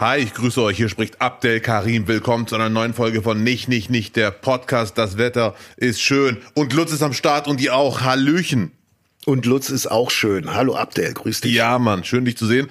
Hi, ich grüße euch. Hier spricht Abdel Karim. Willkommen zu einer neuen Folge von Nicht, Nicht, Nicht, der Podcast. Das Wetter ist schön. Und Lutz ist am Start und die auch. Hallöchen. Und Lutz ist auch schön. Hallo Abdel, grüß dich. Ja, Mann, schön dich zu sehen.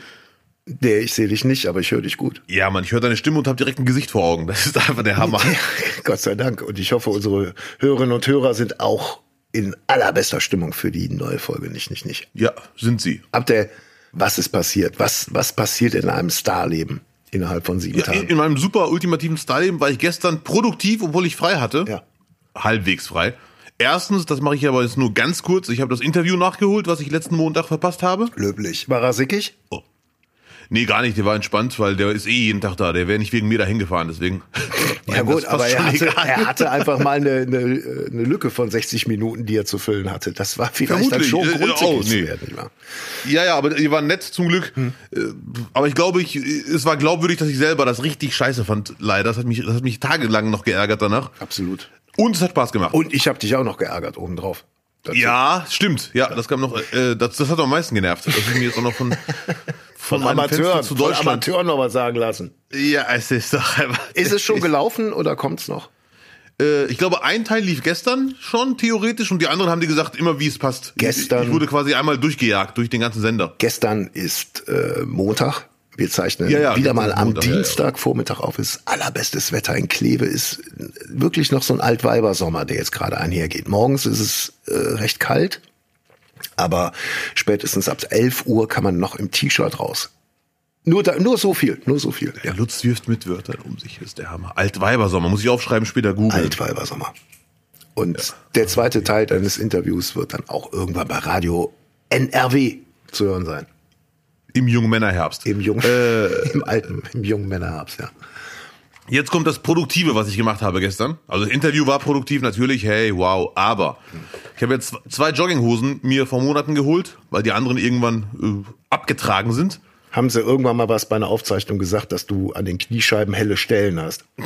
Nee, ich sehe dich nicht, aber ich höre dich gut. Ja, Mann, ich höre deine Stimme und habe direkt ein Gesicht vor Augen. Das ist einfach der Hammer. Gott sei Dank. Und ich hoffe, unsere Hörerinnen und Hörer sind auch in allerbester Stimmung für die neue Folge. Nicht, nicht, nicht. Ja, sind sie. Abdel, was ist passiert? Was, was passiert in einem Starleben innerhalb von sieben Ja, Tagen? in, in meinem super ultimativen Style war ich gestern produktiv, obwohl ich frei hatte. Ja. Halbwegs frei. Erstens, das mache ich aber jetzt nur ganz kurz. Ich habe das Interview nachgeholt, was ich letzten Montag verpasst habe. Löblich. War er sickig? Oh. Nee, gar nicht, der war entspannt, weil der ist eh jeden Tag da. Der wäre nicht wegen mir dahin gefahren, deswegen. Ja gut, aber er hatte, er hatte einfach mal eine, eine, eine Lücke von 60 Minuten, die er zu füllen hatte. Das war vielleicht dann Vermutlich. schon Äh, Grund, oh, sickig nee. werden. Ja, ja, aber die waren nett zum Glück. Äh, Aber ich glaube, ich, es war glaubwürdig, dass ich selber das richtig scheiße fand. Leider, das hat mich, das hat mich tagelang noch geärgert danach. Absolut. Und es hat Spaß gemacht. Und ich habe dich auch noch geärgert obendrauf. Dazu. ja, stimmt. Ja, das kam noch. Äh, das, das hat am meisten genervt, dass ich mir jetzt auch noch von Von Fenster Amateuren, zu von Deutschland. Amateuren noch was sagen lassen. Ja, es ist doch einfach. Ist es schon gelaufen oder kommt's noch? Äh, ich glaube, ein Teil lief gestern schon theoretisch und die anderen haben die gesagt, immer wie es passt. Gestern- Ich, ich wurde quasi einmal durchgejagt durch den ganzen Sender. Gestern ist äh, Montag. Wir zeichnen Ja, ja, wieder mal am ja, ja. Dienstagvormittag auf. Es ist allerbestes Wetter in Kleve. Ist wirklich noch so ein Altweibersommer, der jetzt gerade einhergeht. Morgens ist es äh, recht kalt, aber spätestens ab 11 Uhr kann man noch im T-Shirt raus. Nur, da, nur so viel, nur so viel. Der Lutz wirft mit Wörtern um sich, ist der Hammer. Altweibersommer, muss ich aufschreiben, später googeln. Altweibersommer. Und der zweite Teil deines Interviews wird dann auch irgendwann bei Radio NRW zu hören sein. Im jungen Männerherbst. Im jungen, Äh. im alten, im jungen Männerherbst, ja. Jetzt kommt das Produktive, was ich gemacht habe gestern. Also das Interview war produktiv natürlich, hey, wow. Aber ich habe jetzt zwei Jogginghosen mir vor Monaten geholt, weil die anderen irgendwann äh, abgetragen sind. Haben sie irgendwann mal was bei einer Aufzeichnung gesagt, dass du an den Kniescheiben helle Stellen hast?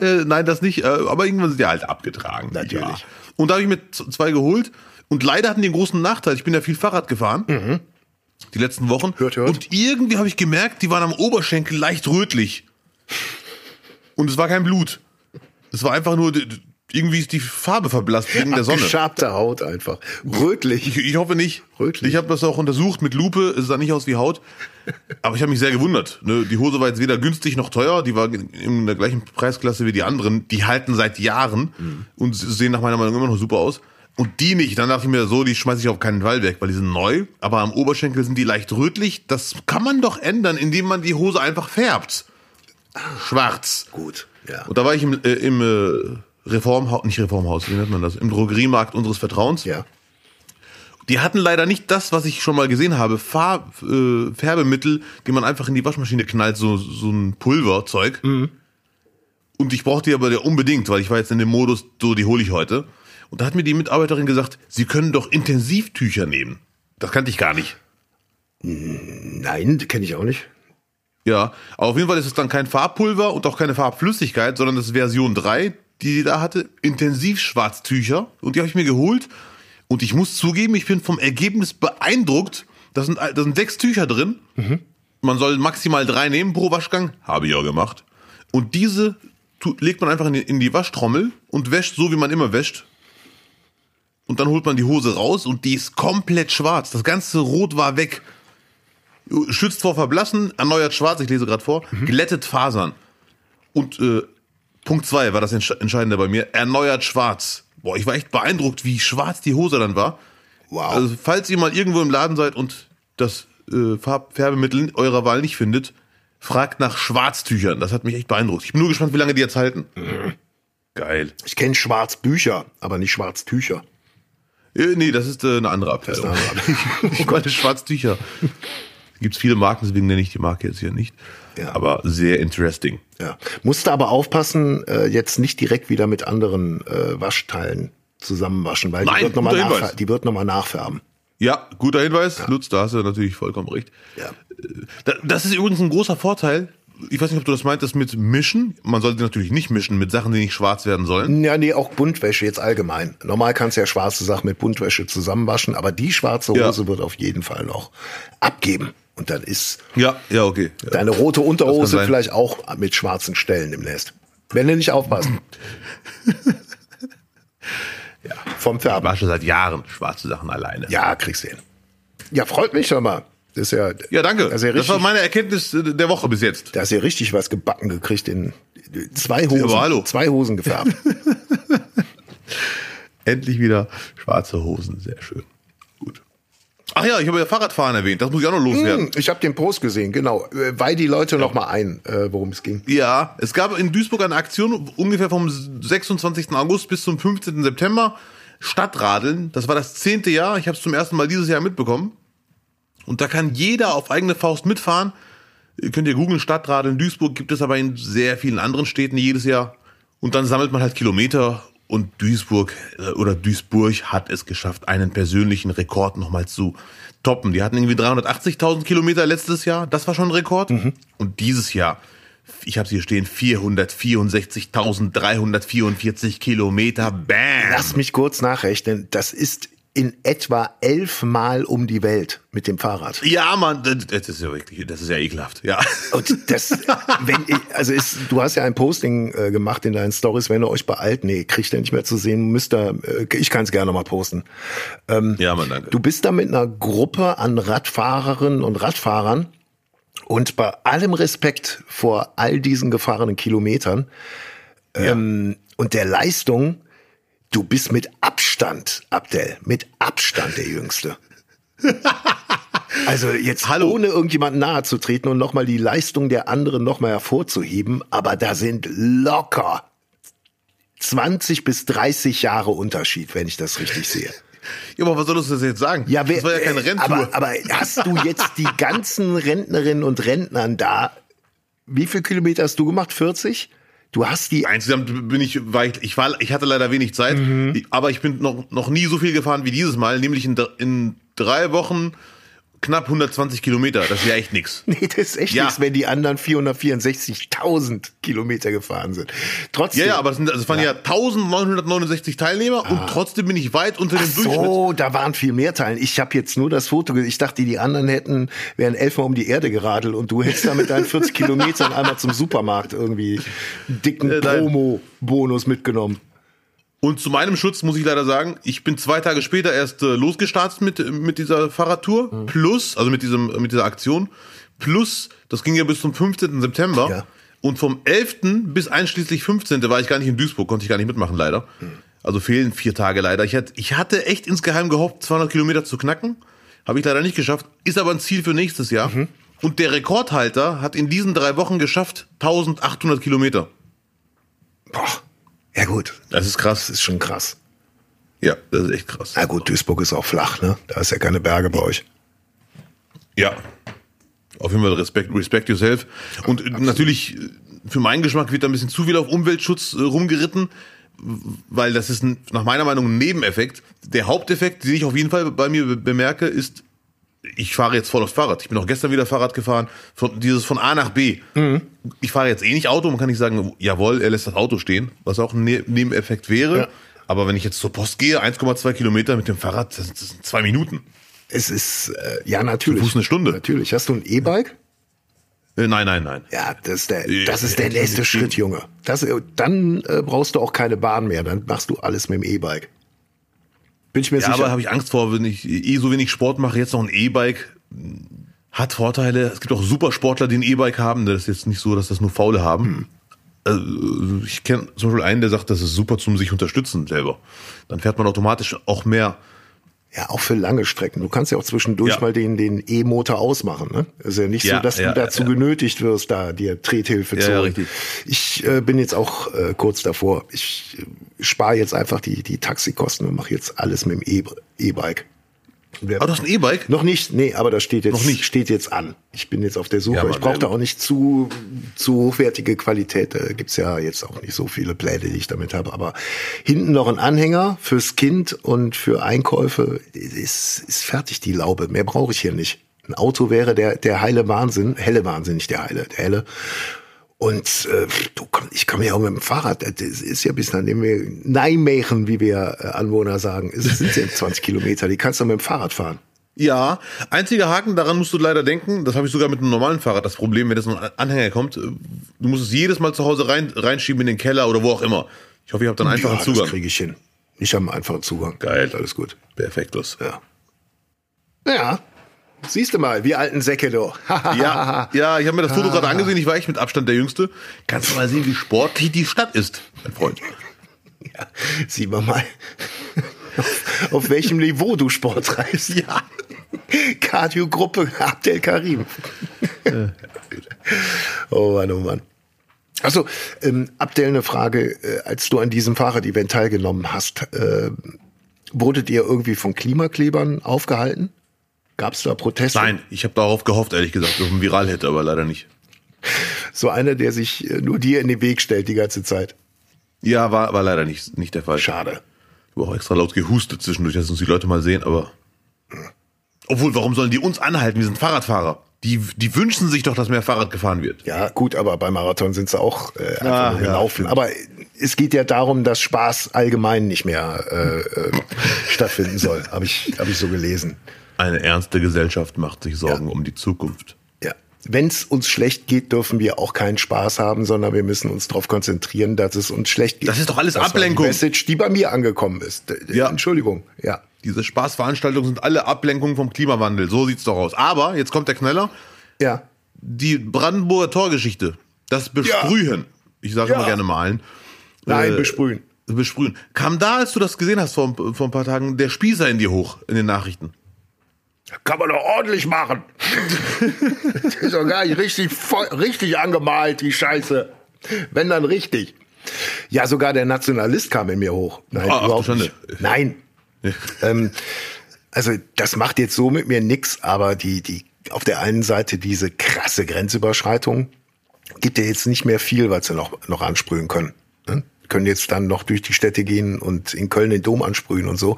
Äh, nein, das nicht. Äh, aber irgendwann sind die halt abgetragen. Natürlich. Ja. Und da habe ich mir zwei geholt. Und leider hatten die einen großen Nachteil. Ich bin ja viel Fahrrad gefahren. Die letzten Wochen. Mhm. Hört, hört. Und irgendwie habe ich gemerkt, die waren am Oberschenkel leicht rötlich. Und es war kein Blut. Es war einfach nur, irgendwie ist die Farbe verblasst wegen der Sonne. Geschabte Haut einfach. Rötlich. Ich, ich hoffe nicht. Rötlich. Ich habe das auch untersucht mit Lupe. Es sah nicht aus wie Haut. Aber ich habe mich sehr gewundert. Ne? Die Hose war jetzt weder günstig noch teuer. Die war in der gleichen Preisklasse wie die anderen. Die halten seit Jahren Mhm. und sehen nach meiner Meinung immer noch super aus. Und die nicht. Dann dachte ich mir so, die schmeiße ich auf keinen Fall weg, weil die sind neu. Aber am Oberschenkel sind die leicht rötlich. Das kann man doch ändern, indem man die Hose einfach färbt. Schwarz. Gut, ja. Und da war ich im, äh, im äh, Reformhaus, nicht Reformhaus, wie nennt man das? Im Drogeriemarkt unseres Vertrauens. Ja. Die hatten leider nicht das, was ich schon mal gesehen habe. Farb, äh, Färbemittel, die man einfach in die Waschmaschine knallt, so, so ein Pulverzeug. Und ich brauchte die aber ja unbedingt, weil ich war jetzt in dem Modus, so die hole ich heute. Und da hat mir die Mitarbeiterin gesagt, sie können doch Intensivtücher nehmen. Das kannte ich gar nicht. Nein, kenne ich auch nicht. Ja, aber auf jeden Fall ist es dann kein Farbpulver und auch keine Farbflüssigkeit, sondern das ist Version 3, die die da hatte. Intensivschwarztücher. Und die habe ich mir geholt. Und ich muss zugeben, ich bin vom Ergebnis beeindruckt. Da sind, da sind sechs Tücher drin. Man soll maximal drei nehmen pro Waschgang. Habe ich auch gemacht. Und diese legt man einfach in die, in die Waschtrommel und wäscht so, wie man immer wäscht. Und dann holt man die Hose raus und die ist komplett schwarz. Das ganze Rot war weg schützt vor Verblassen, erneuert schwarz, ich lese gerade vor, glättet Fasern. Und äh, Punkt zwei war das Entsch- Entscheidende bei mir, erneuert schwarz. Boah, ich war echt beeindruckt, wie schwarz die Hose dann war. Wow. Also falls ihr mal irgendwo im Laden seid und das äh, Farb Färbemittel eurer Wahl nicht findet, fragt nach Schwarztüchern. Das hat mich echt beeindruckt. Ich bin nur gespannt, wie lange die jetzt halten. Geil. Ich kenne Schwarzbücher, aber nicht Schwarztücher. Äh, nee, das ist äh, eine andere Abteilung. Eine andere ich meine Schwarztücher. Gibt viele Marken, deswegen nenne ich die Marke jetzt hier nicht. Ja. Aber sehr interesting. Ja. Musste aber aufpassen, äh, jetzt nicht direkt wieder mit anderen Waschteilen zusammenwaschen, weil Nein, die wird nochmal wird noch nachfärben. Ja, guter Hinweis. Lutz, da hast du natürlich vollkommen recht. Ja. Da- Das ist übrigens ein großer Vorteil. Ich weiß nicht, ob du das meintest mit Mischen. Man sollte natürlich nicht mischen mit Sachen, die nicht schwarz werden sollen. Ja, nee, auch Buntwäsche jetzt allgemein. Normal kannst du ja schwarze Sachen mit Buntwäsche zusammenwaschen, aber die schwarze Ja. Hose wird auf jeden Fall noch abgeben. Und dann ist Ja, ja, okay. Ja. deine rote Unterhose vielleicht auch mit schwarzen Stellen im Nest. Wenn du nicht aufpasst. ja, vom Ich Färben. wasche seit Jahren schwarze Sachen alleine. Ja, kriegst du hin. Ja, freut mich schon mal. Das ist ja, Ja, danke. Das ja das richtig, war meine Erkenntnis der Woche bis jetzt. da hast ja richtig was gebacken gekriegt in zwei Hosen. Aber hallo. Zwei Hosen gefärbt. Endlich wieder schwarze Hosen. Sehr schön. Gut. Ach ja, ich habe ja Fahrradfahren erwähnt. Das muss ich auch noch loswerden. Hm, ich habe den Post gesehen, genau. Äh, Weih die Leute noch mal ein, äh, worum es ging. Ja, es gab in Duisburg eine Aktion ungefähr vom 26. August bis zum 15. September. Stadtradeln, das war das zehnte Jahr. Ich habe es zum ersten Mal dieses Jahr mitbekommen. Und da kann jeder auf eigene Faust mitfahren. Ihr könnt ihr googeln, Stadtradeln Duisburg gibt es aber in sehr vielen anderen Städten jedes Jahr. Und dann sammelt man halt Kilometer und Duisburg äh, oder Duisburg hat es geschafft, einen persönlichen Rekord nochmal zu toppen. Die hatten irgendwie 380.000 Kilometer letztes Jahr, das war schon ein Rekord. Und dieses Jahr, ich habe hier stehen, 464.344 Kilometer. Bam! Lass mich kurz nachrechnen. Das ist in etwa elfmal um die Welt mit dem Fahrrad. Ja, Mann, das ist ja wirklich, das ist ja ekelhaft. Ja. Und das, wenn ich, also ist, du hast ja ein Posting äh, gemacht in deinen Stories, wenn ihr euch beeilt, nee, kriegt ihr nicht mehr zu sehen, müsst ihr, äh, ich kann es gerne mal posten. Ja, Mann, danke. Du bist da mit einer Gruppe an Radfahrerinnen und Radfahrern und bei allem Respekt vor all diesen gefahrenen Kilometern ähm, und der Leistung, du bist mit Abstand, Abdel, mit Abstand der Jüngste. Also jetzt Hallo. ohne irgendjemanden nahe zu treten und nochmal die Leistung der anderen nochmal hervorzuheben, aber da sind locker 20 bis 30 Jahre Unterschied, wenn ich das richtig sehe. Ja, aber was sollst du das jetzt sagen? Ja, wer, das war ja keine äh, Renntour. Aber, aber hast du jetzt die ganzen Rentnerinnen und Rentnern da? Wie viel Kilometer hast du gemacht? 40? Du hast die. Insgesamt bin ich, war ich, ich war, ich hatte leider wenig Zeit, Mhm. Aber ich bin noch, noch nie so viel gefahren wie dieses Mal, nämlich in, in drei Wochen knapp 120 Kilometer. Das ist ja echt nix. Nee, das ist echt Ja. nichts, wenn die anderen 464.000 Kilometer gefahren sind. Trotzdem. Ja, ja, aber es, sind, also es waren ja, 1969 Teilnehmer und trotzdem bin ich weit unter dem Ach Durchschnitt. so, da waren viel mehr Teilen. Ich habe jetzt nur das Foto. Ich dachte, die anderen hätten wären elfmal um die Erde geradelt und du hättest da mit deinen 40 Kilometern einmal zum Supermarkt irgendwie einen dicken Äh. Promo-Bonus mitgenommen. Und zu meinem Schutz muss ich leider sagen, ich bin zwei Tage später erst äh, losgestartet mit, mit dieser Fahrradtour. Mhm. Plus, also mit, diesem, mit dieser Aktion. Plus, das ging ja bis zum 15. September. Ja. Und vom 11. bis einschließlich 15. war ich gar nicht in Duisburg, konnte ich gar nicht mitmachen, leider. Mhm. Also fehlen vier Tage leider. Ich hatte, ich hatte echt insgeheim gehofft, 200 Kilometer zu knacken. Habe ich leider nicht geschafft. Ist aber ein Ziel für nächstes Jahr. Mhm. Und der Rekordhalter hat in diesen drei Wochen geschafft 1800 Kilometer. Boah. Ja gut, Das ist krass. das ist schon krass. Ja, das ist echt krass. Na gut, Duisburg ist auch flach, ne? Da ist ja keine Berge bei euch. Ja. Auf jeden Fall Respekt, respect yourself. Und äh, natürlich, äh, für meinen Geschmack wird da ein bisschen zu viel auf Umweltschutz äh, rumgeritten, weil das ist nach meiner Meinung ein Nebeneffekt. Der Haupteffekt, den ich auf jeden Fall bei mir be- bemerke, ist, ich fahre jetzt voll aufs Fahrrad. Ich bin auch gestern wieder Fahrrad gefahren, von, dieses von A nach B. Ich fahre jetzt eh nicht Auto, man kann nicht sagen, jawohl, er lässt das Auto stehen, was auch ein ne Nebeneffekt wäre. Ja. Aber wenn ich jetzt zur Post gehe, 1,2 Kilometer mit dem Fahrrad, das, das sind zwei Minuten. Es ist, äh, ja natürlich. Zu Fuß eine Stunde. Natürlich. Hast du ein E-Bike? Äh, nein, nein, nein. Ja, das ist der, Ja, das ist der ja, nächste. Schritt, Junge. Das, äh, dann äh, brauchst du auch keine Bahn mehr. Dann machst du alles mit dem E-Bike. Bin ich mir Ja, aber sicher. habe ich Angst vor, wenn ich eh so wenig Sport mache, jetzt noch ein E-Bike hat Vorteile. Es gibt auch Supersportler, die ein E-Bike haben. Das ist jetzt nicht so, dass das nur Faule haben. Also, ich kenne zum Beispiel einen, der sagt, das ist super zum sich unterstützen selber. Dann fährt man automatisch auch mehr. Ja, auch für lange Strecken. Du kannst ja auch zwischendurch Ja. mal den, den E-Motor ausmachen. Ne? ist ja nicht Ja, so, dass ja, du dazu genötigt wirst, da dir Trethilfe zu ja, holen. richtig. Ich äh, bin jetzt auch äh, kurz davor. Ich äh, spare jetzt einfach die, die Taxikosten und mache jetzt alles mit dem E-Bike. Wer- Aber du hast ein E-Bike? Noch nicht, nee, aber das steht jetzt, Noch nicht. steht jetzt an. Ich bin jetzt auf der Suche. Ja, ich brauche da auch nicht zu, zu hochwertige Qualität. Da gibt's ja jetzt auch nicht so viele Pläne, die ich damit habe. Aber hinten noch ein Anhänger fürs Kind und für Einkäufe ist, ist fertig, die Laube. Mehr brauche ich hier nicht. Ein Auto wäre der, der heile Wahnsinn, helle Wahnsinn, nicht der heile, der helle. Und äh, du, ich komme ja auch mit dem Fahrrad. Das ist ja bis wir Nijmegen, wie wir äh, Anwohner sagen, es sind ja 20 Kilometer. Die kannst du mit dem Fahrrad fahren. Ja, einziger Haken, daran musst du leider denken, das habe ich sogar mit einem normalen Fahrrad das Problem, wenn jetzt ein Anhänger kommt, du musst es jedes Mal zu Hause rein, reinschieben in den Keller oder wo auch immer. Ich hoffe, ihr habt dann einfach ja, Zugang. Das kriege ich hin. Ich habe einen einfachen Zugang. Geil. Alles gut. Perfektus. Ja. Ja. Siehst du mal, wie alten Säcke du. Ja, ja, ich habe mir das Foto gerade angesehen, ich war echt mit Abstand der Jüngste. Kannst du mal sehen, wie sportlich die Stadt ist, mein Freund. Ja, sieh mal mal, auf, auf welchem Niveau du Sport treibst. Ja. Cardio-Gruppe Abdel Karim. oh Mann, oh Mann. Also, ähm, Abdel, eine Frage. Äh, als du an diesem Fahrrad-Event teilgenommen hast, äh, wurdet ihr irgendwie von Klimaklebern aufgehalten? Gab es da Proteste? Nein, ich habe darauf gehofft, ehrlich gesagt, auf einen Viral-Hit, aber leider nicht. So einer, der sich äh, nur dir in den Weg stellt die ganze Zeit. Ja, war, war leider nicht, nicht der Fall. Schade. Ich habe auch extra laut gehustet zwischendurch, dass uns die Leute mal sehen, aber. Obwohl, warum sollen die uns anhalten? Wir sind Fahrradfahrer. Die, die wünschen sich doch, dass mehr Fahrrad gefahren wird. Ja, gut, aber beim Marathon sind sie auch äh, einfach Ah, nur ja, gelaufen. stimmt. aber es geht ja darum, dass Spaß allgemein nicht mehr äh, äh, stattfinden soll. Habe ich, hab ich so gelesen. Eine ernste Gesellschaft macht sich Sorgen um die Zukunft. Ja. Wenn es uns schlecht geht, dürfen wir auch keinen Spaß haben, sondern wir müssen uns darauf konzentrieren, dass es uns schlecht geht. Das ist doch alles die Ablenkung. Message, die bei mir angekommen ist. Ja. Entschuldigung. Ja. Diese Spaßveranstaltungen sind alle Ablenkungen vom Klimawandel. So sieht's doch aus. Aber, jetzt kommt der Knaller, Ja. die Brandenburger Torgeschichte, das Besprühen, ich sage Ja. immer gerne malen, Nein, Äh, besprühen. besprühen, kam da, als du das gesehen hast vor, vor ein paar Tagen, der Spießer in dir hoch in den Nachrichten. Kann man doch ordentlich machen. das ist doch gar nicht richtig, voll, richtig angemalt, die Scheiße. Wenn dann richtig. Ja, sogar der Nationalist kam in mir hoch. Nein, du überhaupt nicht. Nein. ähm, also das macht jetzt so mit mir nix, aber die, die, auf der einen Seite diese krasse Grenzüberschreitung gibt ja jetzt nicht mehr viel, was sie noch, noch ansprühen können. Ne? Können jetzt dann noch durch die Städte gehen und in Köln den Dom ansprühen und so.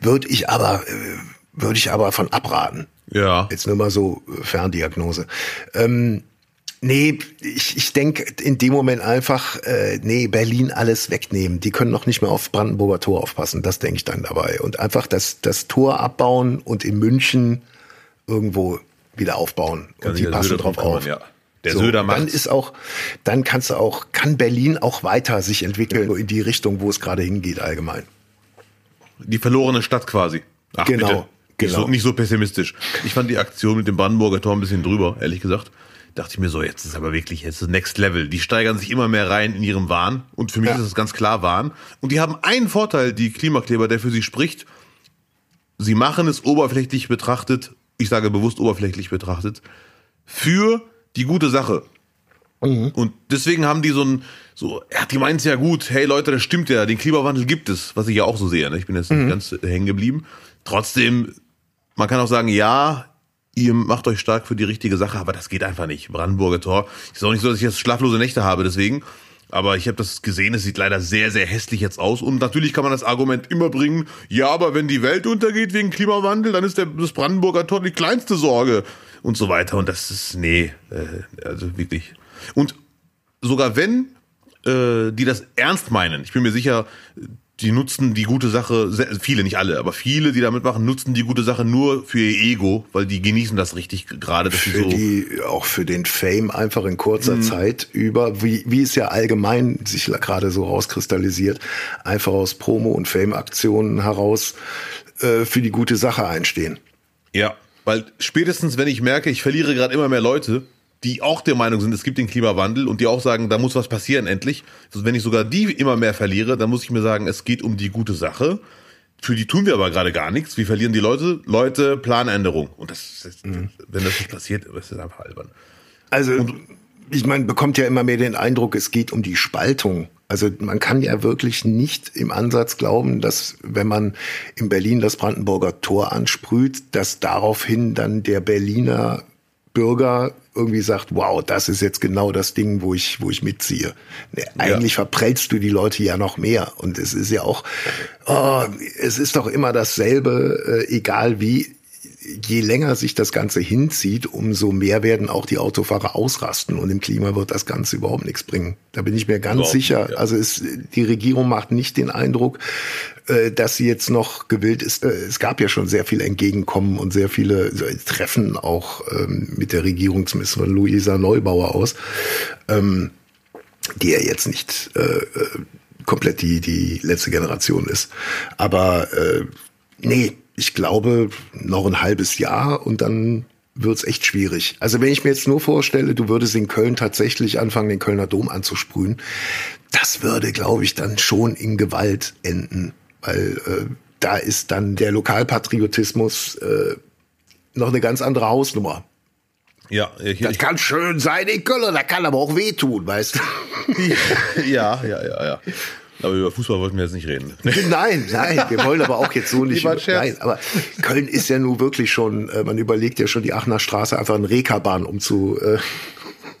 Würde ich aber, äh, würde ich aber von abraten. Ja. Jetzt nur mal so äh, Ferndiagnose. Ähm, nee, ich, ich denke in dem Moment einfach, äh, nee, Berlin alles wegnehmen. Die können noch nicht mehr auf Brandenburger Tor aufpassen. Das denke ich dann dabei. Und einfach das, das Tor abbauen und in München irgendwo wieder aufbauen. Kann und die passen Söder drauf auf. ja. Der so, Söder dann macht's. ist auch, dann kannst du auch, kann Berlin auch weiter sich entwickeln in die Richtung, wo es gerade hingeht allgemein. Die verlorene Stadt quasi. Ach, Genau, bitte. Nicht, genau. so, nicht so pessimistisch. Ich fand die Aktion mit dem Brandenburger Tor ein bisschen drüber, ehrlich gesagt. Dachte ich mir so, jetzt ist aber wirklich, jetzt ist Next Level. Die steigern sich immer mehr rein in ihrem Wahn. Und für mich Ja. ist es ganz klar Wahn. Und die haben einen Vorteil, die Klimakleber, der für sie spricht. Sie machen es oberflächlich betrachtet, ich sage bewusst oberflächlich betrachtet, für die gute Sache. Und deswegen haben die so ein, so, ja, die meinen es ja gut, hey Leute, das stimmt ja, den Klimawandel gibt es, was ich ja auch so sehe. Ne? Ich bin jetzt nicht ganz hängen geblieben. Trotzdem, man kann auch sagen, ja, ihr macht euch stark für die richtige Sache, aber das geht einfach nicht. Brandenburger Tor. Ist auch nicht so, dass ich jetzt schlaflose Nächte habe, deswegen. Aber ich habe das gesehen, es sieht leider sehr, sehr hässlich jetzt aus. Und natürlich kann man das Argument immer bringen, ja, aber wenn die Welt untergeht wegen Klimawandel, dann ist der, das Brandenburger Tor die kleinste Sorge und so weiter. Und das ist, nee, äh, also wirklich. Und sogar wenn äh, die das ernst meinen, ich bin mir sicher, die nutzen die gute Sache, sehr, viele, nicht alle, aber viele, die da mitmachen, nutzen die gute Sache nur für ihr Ego, weil die genießen das richtig gerade, dass für so. die auch für den Fame einfach in kurzer Zeit über, wie, wie es ja allgemein sich gerade so rauskristallisiert, einfach aus Promo- und Fame-Aktionen heraus äh, für die gute Sache einstehen. Ja, weil spätestens, wenn ich merke, ich verliere gerade immer mehr Leute, die auch der Meinung sind, es gibt den Klimawandel und die auch sagen, da muss was passieren endlich. Also wenn ich sogar die immer mehr verliere, dann muss ich mir sagen, es geht um die gute Sache. Für die tun wir aber gerade gar nichts. Wir verlieren die Leute. Leute, Planänderung. Und das, ist, wenn das nicht passiert, ist das einfach albern. Also, ich meine, bekommt ja immer mehr den Eindruck, es geht um die Spaltung. Also man kann ja wirklich nicht im Ansatz glauben, dass wenn man in Berlin das Brandenburger Tor ansprüht, dass daraufhin dann der Berliner Bürger irgendwie sagt, wow, das ist jetzt genau das Ding, wo ich, wo ich mitziehe. Nee, eigentlich verprellst du die Leute ja noch mehr. Und es ist ja auch, oh, es ist doch immer dasselbe, äh, egal wie je länger sich das Ganze hinzieht, umso mehr werden auch die Autofahrer ausrasten und im Klima wird das Ganze überhaupt nichts bringen. Da bin ich mir ganz überhaupt sicher. Nicht, ja. Also es, die Regierung macht nicht den Eindruck, äh, dass sie jetzt noch gewillt ist. Äh, es gab ja schon sehr viel Entgegenkommen und sehr viele Treffen auch ähm, mit der Regierungsministerin Luisa Neubauer aus, ähm, die ja jetzt nicht äh, komplett die, die letzte Generation ist. Aber nee, ich glaube, noch ein halbes Jahr und dann wird's echt schwierig. Also wenn ich mir jetzt nur vorstelle, du würdest in Köln tatsächlich anfangen, den Kölner Dom anzusprühen, das würde, glaube ich, dann schon in Gewalt enden, weil äh, da ist dann der Lokalpatriotismus äh, noch eine ganz andere Hausnummer. Ja, ich, das kann schön sein in Köln, das kann aber auch wehtun, weißt du? ja, ja, ja, ja. Aber über Fußball wollten wir jetzt nicht reden. Nein, nein, wir wollen aber auch jetzt so nicht. Über, nein, aber Köln ist ja nun wirklich schon, äh, man überlegt ja schon die Aachener Straße einfach eine Rekabahn umzu, äh,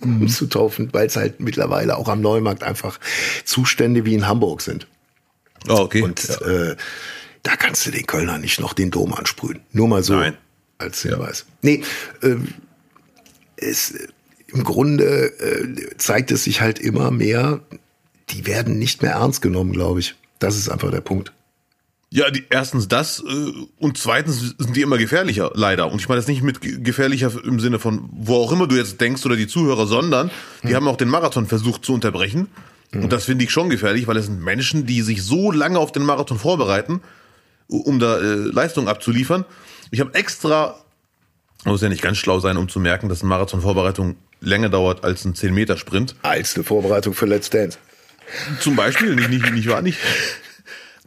mhm. umzutaufen, weil es halt mittlerweile auch am Neumarkt einfach Zustände wie in Hamburg sind. Oh, okay. Und ja. äh, da kannst du den Kölner nicht noch den Dom ansprühen. Nur mal so nein. als Hinweis. Ja. Nee, äh, es, im Grunde äh, zeigt es sich halt immer mehr, die werden nicht mehr ernst genommen, glaube ich. Das ist einfach der Punkt. Ja, die, erstens das äh, und zweitens sind die immer gefährlicher, leider. Und ich meine das nicht mit gefährlicher im Sinne von, wo auch immer du jetzt denkst oder die Zuhörer, sondern die hm. haben auch den Marathon versucht zu unterbrechen. Hm. Und das finde ich schon gefährlich, weil es sind Menschen, die sich so lange auf den Marathon vorbereiten, um da äh, Leistung abzuliefern. Ich habe extra, muss ja nicht ganz schlau sein, um zu merken, dass eine Marathon-Vorbereitung länger dauert als ein 10-Meter-Sprint. Als eine Vorbereitung für Let's Dance. Zum Beispiel, nicht, nicht, nicht wahr, nicht?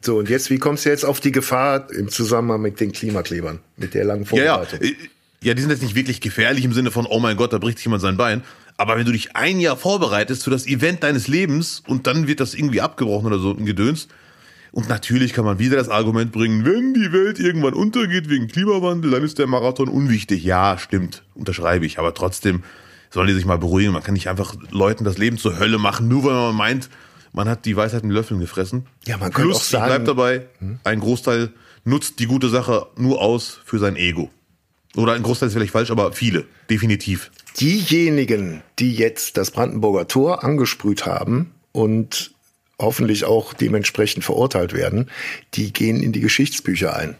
So, und jetzt, wie kommst du jetzt auf die Gefahr im Zusammenhang mit den Klimaklebern, mit der langen Vorbereitung? Ja, ja. ja, die sind jetzt nicht wirklich gefährlich im Sinne von, oh mein Gott, da bricht sich jemand sein Bein. Aber wenn du dich ein Jahr vorbereitest für das Event deines Lebens und dann wird das irgendwie abgebrochen oder so ein Gedöns, und natürlich kann man wieder das Argument bringen, wenn die Welt irgendwann untergeht wegen Klimawandel, dann ist der Marathon unwichtig. Ja, stimmt, unterschreibe ich. Aber trotzdem sollen die sich mal beruhigen. Man kann nicht einfach Leuten das Leben zur Hölle machen, nur weil man meint, man hat die Weisheit mit Löffeln gefressen. Ja, man könnte Plus, auch sagen, bleibt dabei, hm? ein Großteil nutzt die gute Sache nur aus für sein Ego. Oder ein Großteil ist vielleicht falsch, aber viele, definitiv. Diejenigen, die jetzt das Brandenburger Tor angesprüht haben und hoffentlich auch dementsprechend verurteilt werden, die gehen in die Geschichtsbücher ein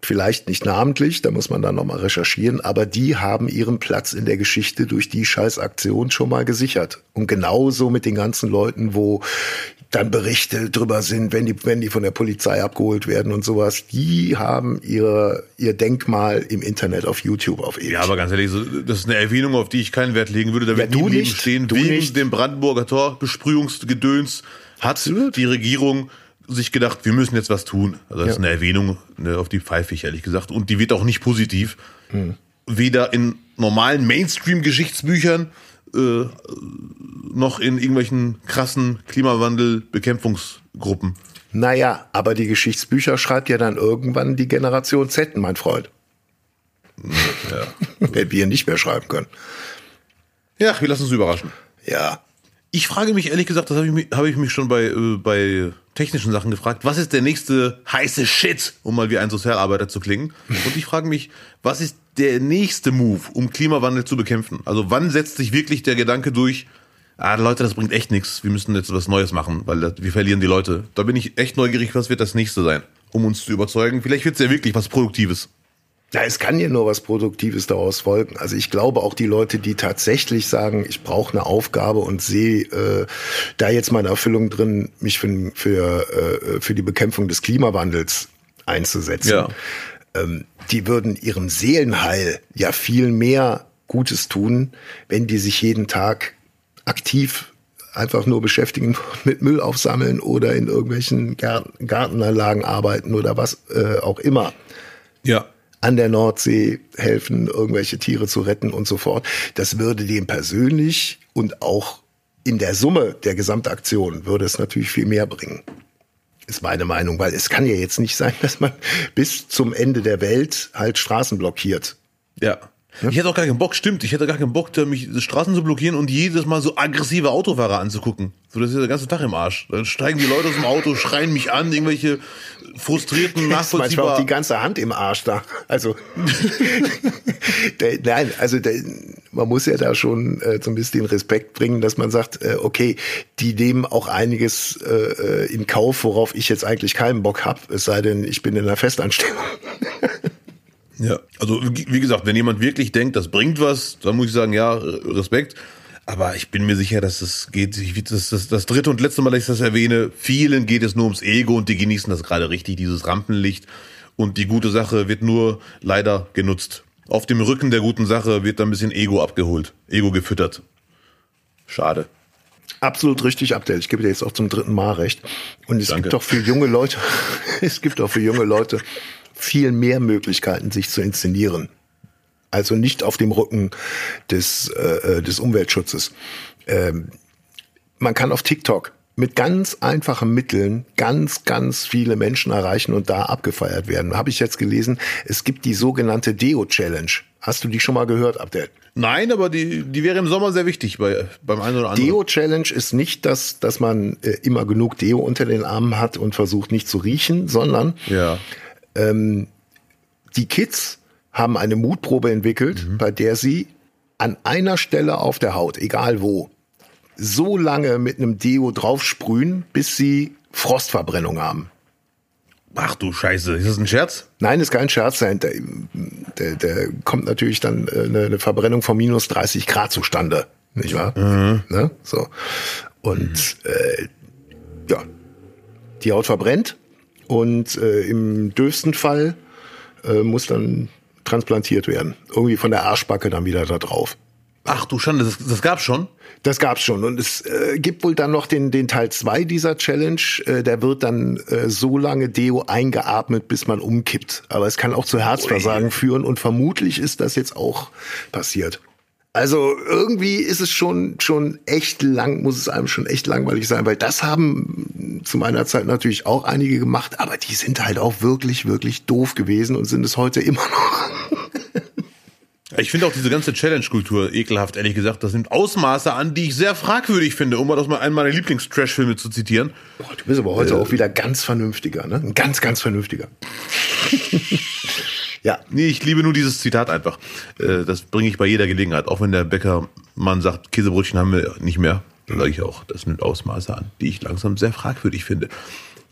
vielleicht nicht namentlich, da muss man dann nochmal recherchieren, aber die haben ihren Platz in der Geschichte durch die Scheißaktion schon mal gesichert. Und genauso mit den ganzen Leuten, wo dann Berichte drüber sind, wenn die, wenn die von der Polizei abgeholt werden und sowas, die haben ihre, ihr Denkmal im Internet auf YouTube auf ewig. Ja, aber ganz ehrlich, das ist eine Erwähnung, auf die ich keinen Wert legen würde. Da wird ja, nie nicht, stehen, wegen nicht. dem Brandenburger Tor Besprühungsgedöns hat Absolut. die Regierung sich gedacht, wir müssen jetzt was tun. Also das ja. ist eine Erwähnung ne, auf die pfeife ich ehrlich gesagt. Und die wird auch nicht positiv. Mhm. Weder in normalen Mainstream-Geschichtsbüchern äh, noch in irgendwelchen krassen Klimawandel-Bekämpfungsgruppen. Naja, aber die Geschichtsbücher schreibt ja dann irgendwann die Generation Z, mein Freund. Ja. Wenn wir nicht mehr schreiben können. Ja, wir lassen uns überraschen. Ja. Ich frage mich ehrlich gesagt, das habe ich, mich, hab ich mich schon bei, äh, bei technischen Sachen gefragt, was ist der nächste heiße Shit, um mal wie ein Sozialarbeiter zu klingen? Und ich frage mich, was ist der nächste Move, um Klimawandel zu bekämpfen? Also wann setzt sich wirklich der Gedanke durch, ah Leute, das bringt echt nichts, wir müssen jetzt was Neues machen, weil wir verlieren die Leute. Da bin ich echt neugierig, was wird das nächste sein, um uns zu überzeugen. Vielleicht wird es ja wirklich was Produktives. Ja, es kann ja nur was Produktives daraus folgen. Also ich glaube auch die Leute, die tatsächlich sagen, ich brauche eine Aufgabe und sehe äh, da jetzt meine Erfüllung drin, mich für, für, äh, für die Bekämpfung des Klimawandels einzusetzen, ja. ähm, die würden ihrem Seelenheil ja viel mehr Gutes tun, wenn die sich jeden Tag aktiv einfach nur beschäftigen mit Müll aufsammeln oder in irgendwelchen Gartenanlagen arbeiten oder was äh, auch immer. Ja an der Nordsee helfen, irgendwelche Tiere zu retten und so fort. Das würde dem persönlich und auch in der Summe der Gesamtaktion würde es natürlich viel mehr bringen. Ist meine Meinung, weil es kann ja jetzt nicht sein, dass man bis zum Ende der Welt halt Straßen blockiert. Ja. Ich hätte auch gar keinen Bock, stimmt, ich hätte gar keinen Bock, mich Straßen zu blockieren und jedes Mal so aggressive Autofahrer anzugucken. So, das ist ja der ganze Tag im Arsch. Dann steigen die Leute aus dem Auto, schreien mich an, irgendwelche frustrierten, Ist manchmal nachvollziehbar. auch die ganze Hand im Arsch da. Also, der, nein, also der, man muss ja da schon äh, so ein bisschen Respekt bringen, dass man sagt, äh, okay, die nehmen auch einiges äh, in Kauf, worauf ich jetzt eigentlich keinen Bock hab, es sei denn, ich bin in einer Festanstellung. Ja, also wie gesagt, wenn jemand wirklich denkt, das bringt was, dann muss ich sagen, ja, Respekt. Aber ich bin mir sicher, dass es geht, ich- das, das, das dritte und letzte Mal, dass ich das erwähne, vielen geht es nur ums Ego und die genießen das gerade richtig, dieses Rampenlicht. Und die gute Sache wird nur leider genutzt. Auf dem Rücken der guten Sache wird da ein bisschen Ego abgeholt, Ego gefüttert. Schade. Absolut richtig, Abdel. Ich gebe dir jetzt auch zum dritten Mal recht. Und es Danke. gibt auch für junge Leute, es gibt auch für junge Leute viel mehr Möglichkeiten, sich zu inszenieren. Also nicht auf dem Rücken des, äh, des Umweltschutzes. Ähm, man kann auf TikTok mit ganz einfachen Mitteln ganz, ganz viele Menschen erreichen und da abgefeiert werden. Habe ich jetzt gelesen, es gibt die sogenannte Deo-Challenge. Hast du die schon mal gehört, Abdel? Nein, aber die, die wäre im Sommer sehr wichtig bei, beim einen oder anderen. Deo-Challenge ist nicht das, dass man äh, immer genug Deo unter den Armen hat und versucht nicht zu riechen, sondern Ja. Die Kids haben eine Mutprobe entwickelt, bei der sie an einer Stelle auf der Haut, egal wo, so lange mit einem Deo draufsprühen, bis sie Frostverbrennung haben. Ach du Scheiße, ist das ein Scherz? Nein, ist kein Scherz dahinter. Der, der kommt natürlich dann äh, eine, Verbrennung von minus 30 Grad zustande, nicht wahr? Ne? So. Und äh, ja, die Haut verbrennt und äh, im dürfsten Fall äh, muss dann transplantiert werden. Irgendwie von der Arschbacke dann wieder da drauf. Ach du Schande, das, das gab's schon? Das gab's schon. Und es äh, gibt wohl dann noch den, den Teil zwei dieser Challenge. Äh, der wird dann äh, so lange Deo eingeatmet, bis man umkippt. Aber es kann auch zu Herzversagen führen und vermutlich ist das jetzt auch passiert. Also irgendwie ist es schon, schon echt lang, muss es einem schon echt langweilig sein, weil das haben zu meiner Zeit natürlich auch einige gemacht, aber die sind halt auch wirklich, wirklich doof gewesen und sind es heute immer noch. Ich finde auch diese ganze Challenge-Kultur ekelhaft, ehrlich gesagt. Das nimmt Ausmaße an, die ich sehr fragwürdig finde, um mal aus einem meiner Lieblings-Trash-Filme zu zitieren. Boah, du bist aber heute auch wieder ganz vernünftiger, ne? Ein ganz, ganz vernünftiger. Ja, Nee, ich liebe nur dieses Zitat einfach. Äh, Das bringe ich bei jeder Gelegenheit. Auch wenn der Bäckermann sagt, Käsebrötchen haben wir nicht mehr, dann sage ich auch, das nimmt Ausmaße an, die ich langsam sehr fragwürdig finde.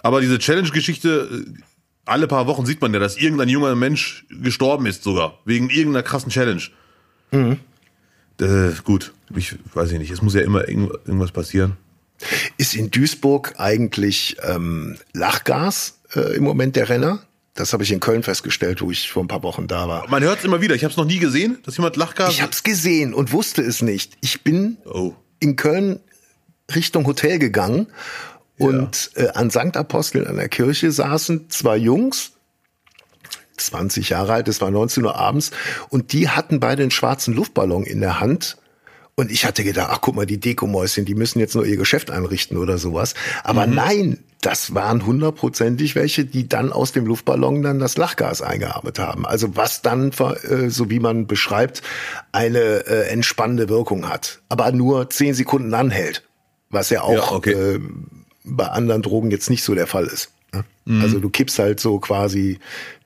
Aber diese Challenge-Geschichte, äh, alle paar Wochen sieht man ja, dass irgendein junger Mensch gestorben ist sogar, wegen irgendeiner krassen Challenge. Äh, gut, ich weiß ich nicht, es muss ja immer irgend- irgendwas passieren. ist in Duisburg eigentlich ähm, Lachgas äh, im Moment der Renner? Das habe ich in Köln festgestellt, wo ich vor ein paar Wochen da war. Man hört es immer wieder, ich habe es noch nie gesehen, dass jemand Lachgas... Ich habe es gesehen und wusste es nicht. Ich bin Oh. in Köln Richtung Hotel gegangen und äh, an St. Apostel an der Kirche saßen zwei Jungs, 20 Jahre alt, es war 19 Uhr abends, und die hatten beide einen schwarzen Luftballon in der Hand. Und ich hatte gedacht, ach guck mal, die Dekomäuschen, die müssen jetzt nur ihr Geschäft einrichten oder sowas. Aber nein, das waren hundertprozentig welche, die dann aus dem Luftballon dann das Lachgas eingeatmet haben. Also was dann, äh, so wie man beschreibt, eine äh, entspannende Wirkung hat. Aber nur zehn Sekunden anhält. Was ja auch Ja, okay. äh, bei anderen Drogen jetzt nicht so der Fall ist. ne? Also du kippst halt so quasi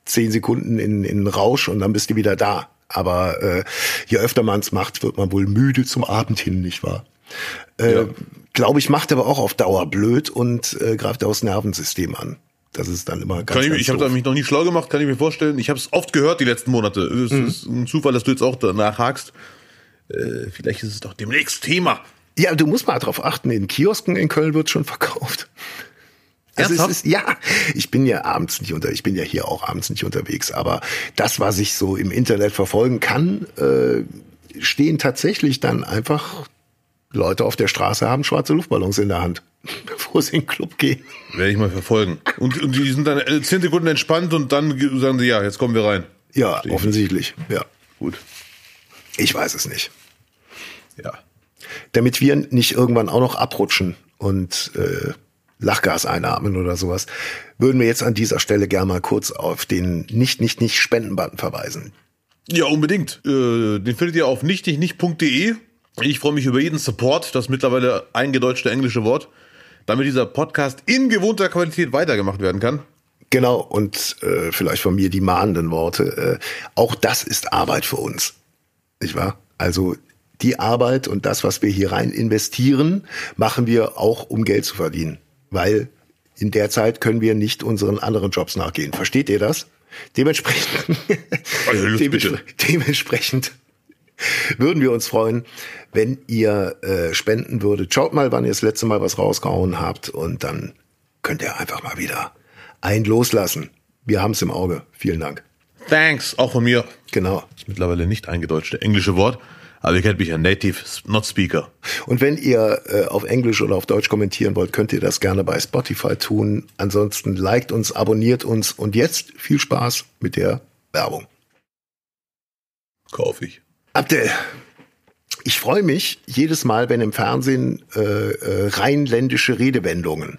zehn Sekunden in, in Rausch und dann bist du wieder da. Aber äh, je öfter man es macht, wird man wohl müde zum Abend hin, nicht wahr? Äh, Ja. Glaube ich, macht aber auch auf Dauer blöd und äh, greift aufs Nervensystem an. Das ist dann immer ganz, Kann ich, ich habe mich noch nie schlau gemacht, kann ich mir vorstellen. Ich habe es oft gehört die letzten Monate. Es Mhm. ist ein Zufall, dass du jetzt auch danach hakst. Äh, vielleicht ist es doch demnächst Thema. Ja, du musst mal drauf achten, in Kiosken in Köln wird schon verkauft. Also ist, ja, ich bin ja abends nicht unter, ich bin ja hier auch abends nicht unterwegs, aber das, was ich so im Internet verfolgen kann, äh, stehen tatsächlich dann einfach Leute auf der Straße haben schwarze Luftballons in der Hand, bevor sie in den Club gehen. Werde ich mal verfolgen. Und, und die sind dann äh, zehn Sekunden entspannt und dann ge- sagen sie, ja, jetzt kommen wir rein. Ja, Verstehe ich. offensichtlich, ja. Gut. Ich weiß es nicht. Ja. damit wir nicht irgendwann auch noch abrutschen und äh, Lachgas einatmen oder sowas, würden wir jetzt an dieser Stelle gerne mal kurz auf den nicht nicht nicht Spendenbutton verweisen. Ja, unbedingt. Äh, den findet ihr auf nichtignicht.de. Ich freue mich über jeden Support, das mittlerweile eingedeutschte englische Wort, damit dieser Podcast in gewohnter Qualität weitergemacht werden kann. Genau, und äh, vielleicht von mir die mahnenden Worte. Äh, auch das ist Arbeit für uns. Nicht wahr? Also die Arbeit und das, was wir hier rein investieren, machen wir auch, um Geld zu verdienen. Weil in der Zeit können wir nicht unseren anderen Jobs nachgehen. Versteht ihr das? Dementsprechend, Also, dementsprechend, dementsprechend würden wir uns freuen, wenn ihr äh, spenden würdet. Schaut mal, wann ihr das letzte Mal was rausgehauen habt und dann könnt ihr einfach mal wieder ein loslassen. Wir haben es im Auge. Vielen Dank. Thanks, auch von mir. Genau. Das mittlerweile nicht eingedeutschte englische Wort, aber ihr kennt mich ja Native, not Speaker. Und wenn ihr äh, auf Englisch oder auf Deutsch kommentieren wollt, könnt ihr das gerne bei Spotify tun. Ansonsten liked uns, abonniert uns und jetzt viel Spaß mit der Werbung. Kauf ich. Abdel, ich freue mich jedes Mal, wenn im Fernsehen äh, äh, rheinländische Redewendungen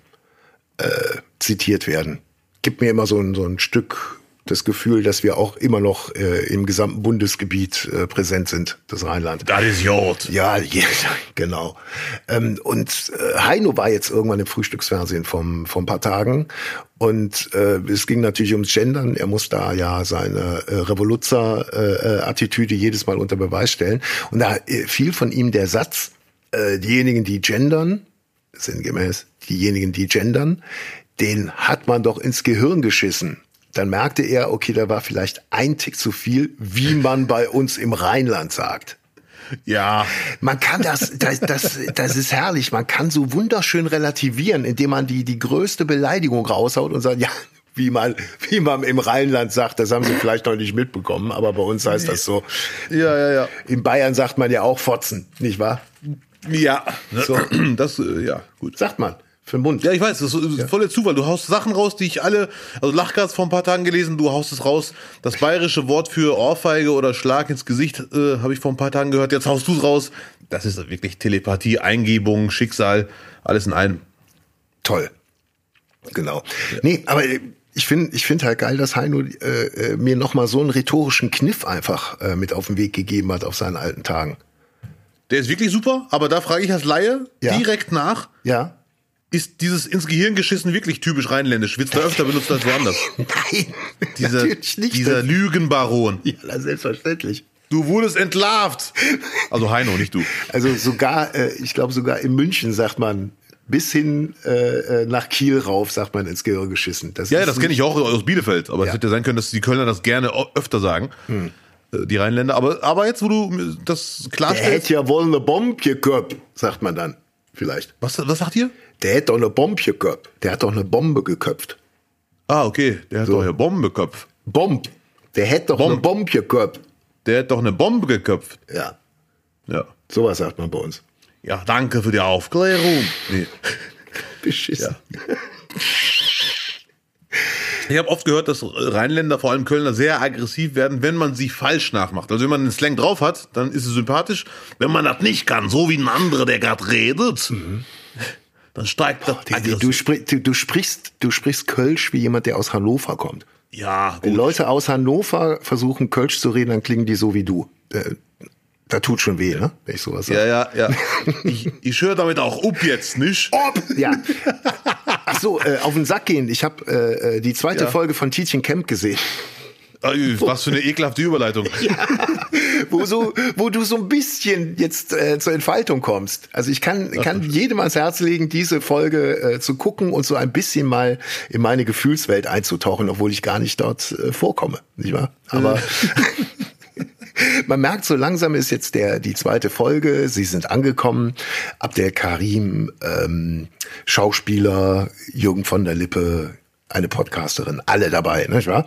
äh, zitiert werden. Gibt mir immer so ein, so ein Stück das Gefühl, dass wir auch immer noch äh, im gesamten Bundesgebiet äh, präsent sind, das Rheinland. Das ist Jod. Ja, ja genau. Ähm, und äh, Heino war jetzt irgendwann im Frühstücksfernsehen vom, vor ein paar Tagen. Und äh, es ging natürlich ums Gendern. Er muss da ja seine äh, Revoluzzer-Attitüde jedes Mal unter Beweis stellen. Und da äh, fiel von ihm der Satz, äh, diejenigen, die gendern, sinngemäß, diejenigen, die gendern, den hat man doch ins Gehirn geschissen. Dann merkte er, okay, da war vielleicht ein Tick zu viel, wie man bei uns im Rheinland sagt. Ja, Man kann das, das, das, das ist herrlich. Man kann so wunderschön relativieren, indem man die, die größte Beleidigung raushaut und sagt, ja, wie man, wie man im Rheinland sagt, das haben sie vielleicht noch nicht mitbekommen, aber bei uns heißt das so. ja, ja, ja. In Bayern sagt man ja auch Fotzen, nicht wahr? Ja, So. das, äh, ja, gut. Sagt man. Für den Mund. Ja, ich weiß, das ist voller Zufall. Du haust Sachen raus, die ich alle, also Lachgas vor ein paar Tagen gelesen, du haust es raus. Das bayerische Wort für Ohrfeige oder Schlag ins Gesicht äh, habe ich vor ein paar Tagen gehört. Jetzt haust du es raus. Das ist wirklich Telepathie, Eingebung, Schicksal, alles in einem. Toll. Genau. Nee, aber ich finde ich finde halt geil, dass Heino äh, äh, mir nochmal so einen rhetorischen Kniff einfach äh, mit auf den Weg gegeben hat auf seinen alten Tagen. Der ist wirklich super, aber da frage ich als Laie Ja. direkt nach, Ja? Ist dieses ins Gehirn geschissen wirklich typisch rheinländisch? Wird's da öfter benutzt als woanders? Nein, Dieser, natürlich nicht. dieser Lügenbaron. ja, selbstverständlich. Du wurdest entlarvt. Also Heino, nicht du. Also sogar, äh, ich glaube sogar in München sagt man bis hin äh, äh, nach Kiel rauf, sagt man ins Gehirn geschissen. Das Ja, das kenne ich auch aus Bielefeld, aber es Ja. hätte sein können, dass die Kölner das gerne öfter sagen. Äh, Die Rheinländer. Aber, aber jetzt, wo du das Der klarstellst. hätte ja wohl eine Bombe gehabt, sagt man dann vielleicht. Was, was sagt ihr? Der hätte doch eine Bombe gehabt. Der hat doch eine Bombe geköpft. Ah, okay. Der hat doch hier Bombekopf. Bomb. Der hätte doch Bomb. eine Bombe gehabt. Der hat doch eine Bombe geköpft. Ja, Ja. sowas sagt man bei uns. Ja, danke für die Aufklärung. Nee. Beschissen. Ich habe oft gehört, dass Rheinländer, vor allem Kölner, sehr aggressiv werden, wenn man sie falsch nachmacht. Also wenn man den Slang drauf hat, dann ist es sympathisch. Wenn man das nicht kann, so wie ein anderer, der gerade redet, dann steigt das Du, aggressiv. du, sprich, du, du, sprichst, du sprichst Kölsch wie jemand, der aus Hannover kommt. ja, Wenn gut. Leute aus Hannover versuchen, Kölsch zu reden, dann klingen die so wie du. Äh, da tut schon weh, ne? Wenn ich sowas sage. Ja, ja, ja. Ich, ich höre damit auch up jetzt, nicht? Ob, ja. So, äh, auf den Sack gehen. Ich habe äh, äh, die zweite Ja. Folge von Tietjen Camp gesehen, Was für eine ekelhafte Überleitung. wo so, wo du so ein bisschen jetzt äh, zur Entfaltung kommst. Also ich kann, kann jedem ans Herz legen, diese Folge äh, zu gucken und so ein bisschen mal in meine Gefühlswelt einzutauchen, obwohl ich gar nicht dort äh, vorkomme, nicht wahr? Aber man merkt, so langsam ist jetzt der die zweite Folge. Sie sind angekommen. Abdel Karim, ähm, Schauspieler, Jürgen von der Lippe, eine Podcasterin, alle dabei, nicht wahr?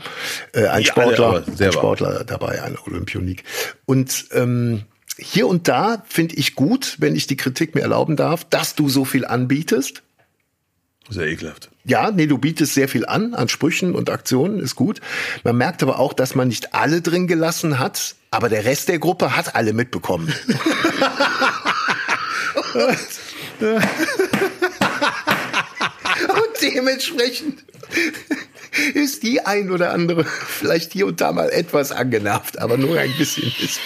Äh, ein Ja, Sportler, ein. Sportler dabei, ein Olympionik. Und ähm, hier und da finde ich gut, wenn ich die Kritik mir erlauben darf, dass du so viel anbietest. Sehr ekelhaft. Ja, nee, du bietest sehr viel an, an Sprüchen und Aktionen, ist gut. Man merkt aber auch, dass man nicht alle drin gelassen hat, aber der Rest der Gruppe hat alle mitbekommen. und dementsprechend ist die ein oder andere vielleicht hier und da mal etwas angenervt, aber nur ein bisschen. Es,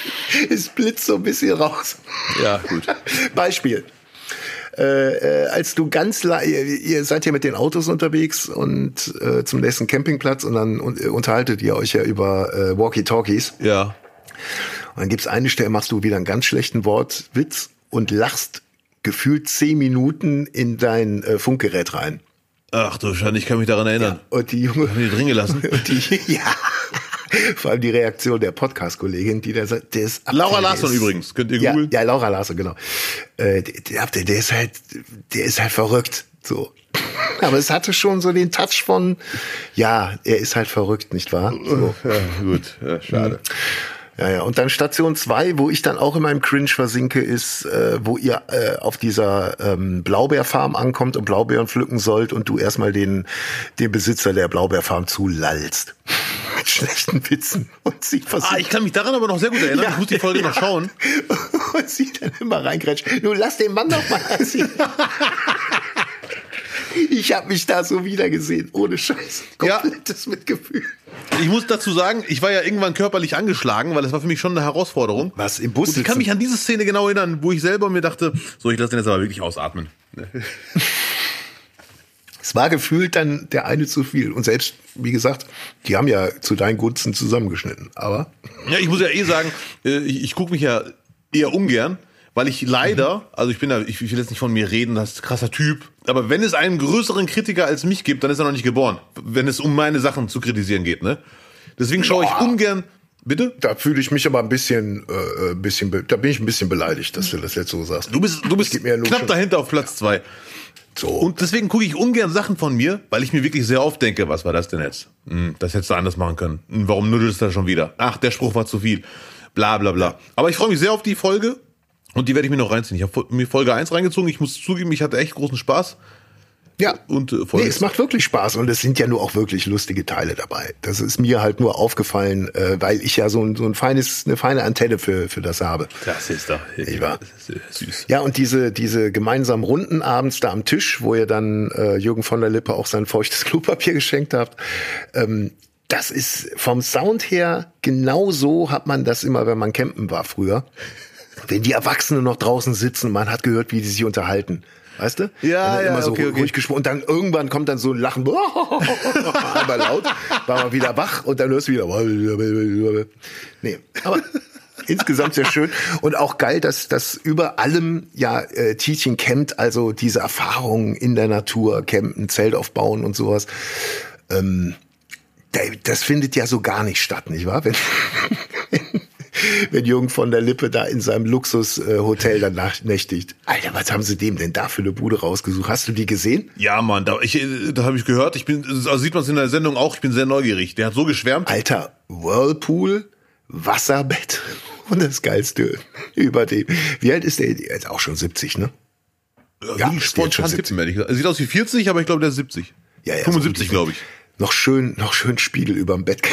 es blitzt so ein bisschen raus. Ja, gut. Beispiel. Äh, äh, als du ganz ihr, ihr seid ja mit den Autos unterwegs und äh, zum nächsten Campingplatz und dann un unterhaltet ihr euch ja über äh, Walkie-Talkies. Ja. Und dann gibt's eine Stelle, machst du wieder einen ganz schlechten Wortwitz und lachst gefühlt zehn Minuten in dein äh, Funkgerät rein. Ach du Schande, ich kann mich daran erinnern. Und die Junge. Haben die drin gelassen? Und die, ja. Vor allem die Reaktion der Podcast-Kollegin, die da sagt, der ist Laura Larsson übrigens, könnt ihr ja, googeln? ja, Laura Larsson, genau. Äh, der, der, der ist halt, der ist halt verrückt, so. Aber es hatte schon so den Touch von, ja, er ist halt verrückt, nicht wahr? So. Ja, gut, ja, schade. Ja, ja. Und dann Station zwei, wo ich dann auch in meinem Cringe versinke, ist, äh, wo ihr äh, auf dieser ähm, Blaubeerfarm ankommt und Blaubeeren pflücken sollt und du erstmal den, den Besitzer der Blaubeerfarm zulallst. Mit schlechten Witzen. Und sie versucht. Ah, ich kann mich daran aber noch sehr gut erinnern. Ja, ich muss die Folge ja. noch schauen. Und sie dann immer reingrätscht. Du lass den Mann doch mal. Ich habe mich da so wiedergesehen, ohne Scheiß. Ja. Komplettes Mitgefühl. Ich muss dazu sagen, ich war ja irgendwann körperlich angeschlagen, weil es war für mich schon eine Herausforderung. Was, im Bus Und ich kann mich an diese Szene genau erinnern, wo ich selber mir dachte, so, ich lasse den jetzt aber wirklich ausatmen. Es war gefühlt dann der eine zu viel. Und selbst, wie gesagt, die haben ja zu deinen Gunsten zusammengeschnitten. Aber Ja, ich muss ja eh sagen, äh, ich, ich gucke mich ja eher ungern, weil ich leider, also ich bin da, ich will jetzt nicht von mir reden, das ist ein krasser Typ, aber wenn es einen größeren Kritiker als mich gibt, dann ist er noch nicht geboren, wenn es um meine Sachen zu kritisieren geht, ne? Deswegen schaue ich ungern, bitte? da fühle ich mich aber ein bisschen, äh, ein bisschen, da bin ich ein bisschen beleidigt, dass du das jetzt so sagst. Du bist, du bist ja knapp dahinter auf Platz zwei. So. Und deswegen gucke ich ungern Sachen von mir, weil ich mir wirklich sehr oft denke, was war das denn jetzt? Hm, das hättest du anders machen können. Hm, warum nuddelst du da schon wieder? Ach, der Spruch war zu viel. Bla bla bla. Aber ich freue mich sehr auf die Folge und die werde ich mir noch reinziehen. Ich habe mir Folge 1 reingezogen. Ich muss zugeben, ich hatte echt großen Spaß. Ja. Und, äh, nee, Folge- es macht wirklich Spaß und es sind ja nur auch wirklich lustige Teile dabei. Das ist mir halt nur aufgefallen, äh, weil ich ja so ein, so ein feines, eine feine Antenne für, für das habe. Das ist doch Ich war- süß. Ja, und diese, diese gemeinsamen Runden abends da am Tisch, wo ihr dann äh, Jürgen von der Lippe auch sein feuchtes Klopapier geschenkt habt, ähm, das ist vom Sound her genau so hat man das immer, wenn man campen war früher. Wenn die Erwachsenen noch draußen sitzen man hat gehört, wie die sich unterhalten. Weißt du? Ja, ja, immer so okay, okay. ruhig gesprochen. Und dann irgendwann kommt dann so ein Lachen. Einmal laut, war man wieder wach und dann hörst du wieder. Nee, aber insgesamt sehr schön. Und auch geil, dass das über allem ja äh, Tietjen campt, also diese Erfahrungen in der Natur, campen, Zelt aufbauen und sowas. Ähm, da- das findet ja so gar nicht statt, nicht wahr? Wenn, wenn Jürgen von der Lippe da in seinem Luxushotel dann nach- nächtigt. Alter, was haben sie dem denn da für eine Bude rausgesucht? Hast du die gesehen? Ja, Mann, da, ich, äh, da habe ich gehört. Ich bin, also sieht man es in der Sendung auch. Ich bin sehr neugierig. Der hat so geschwärmt. Alter, Whirlpool, Wasserbett und das Geilste über dem. Wie alt ist der? Der ist auch schon 70, ne? Ja, Ja, ist spontan schon tippen, ehrlich gesagt. Er sieht aus wie 40, aber ich glaube, der ist 70. Ja, ja, 75, so glaube ich. Noch schön, noch schön Spiegel überm Bett.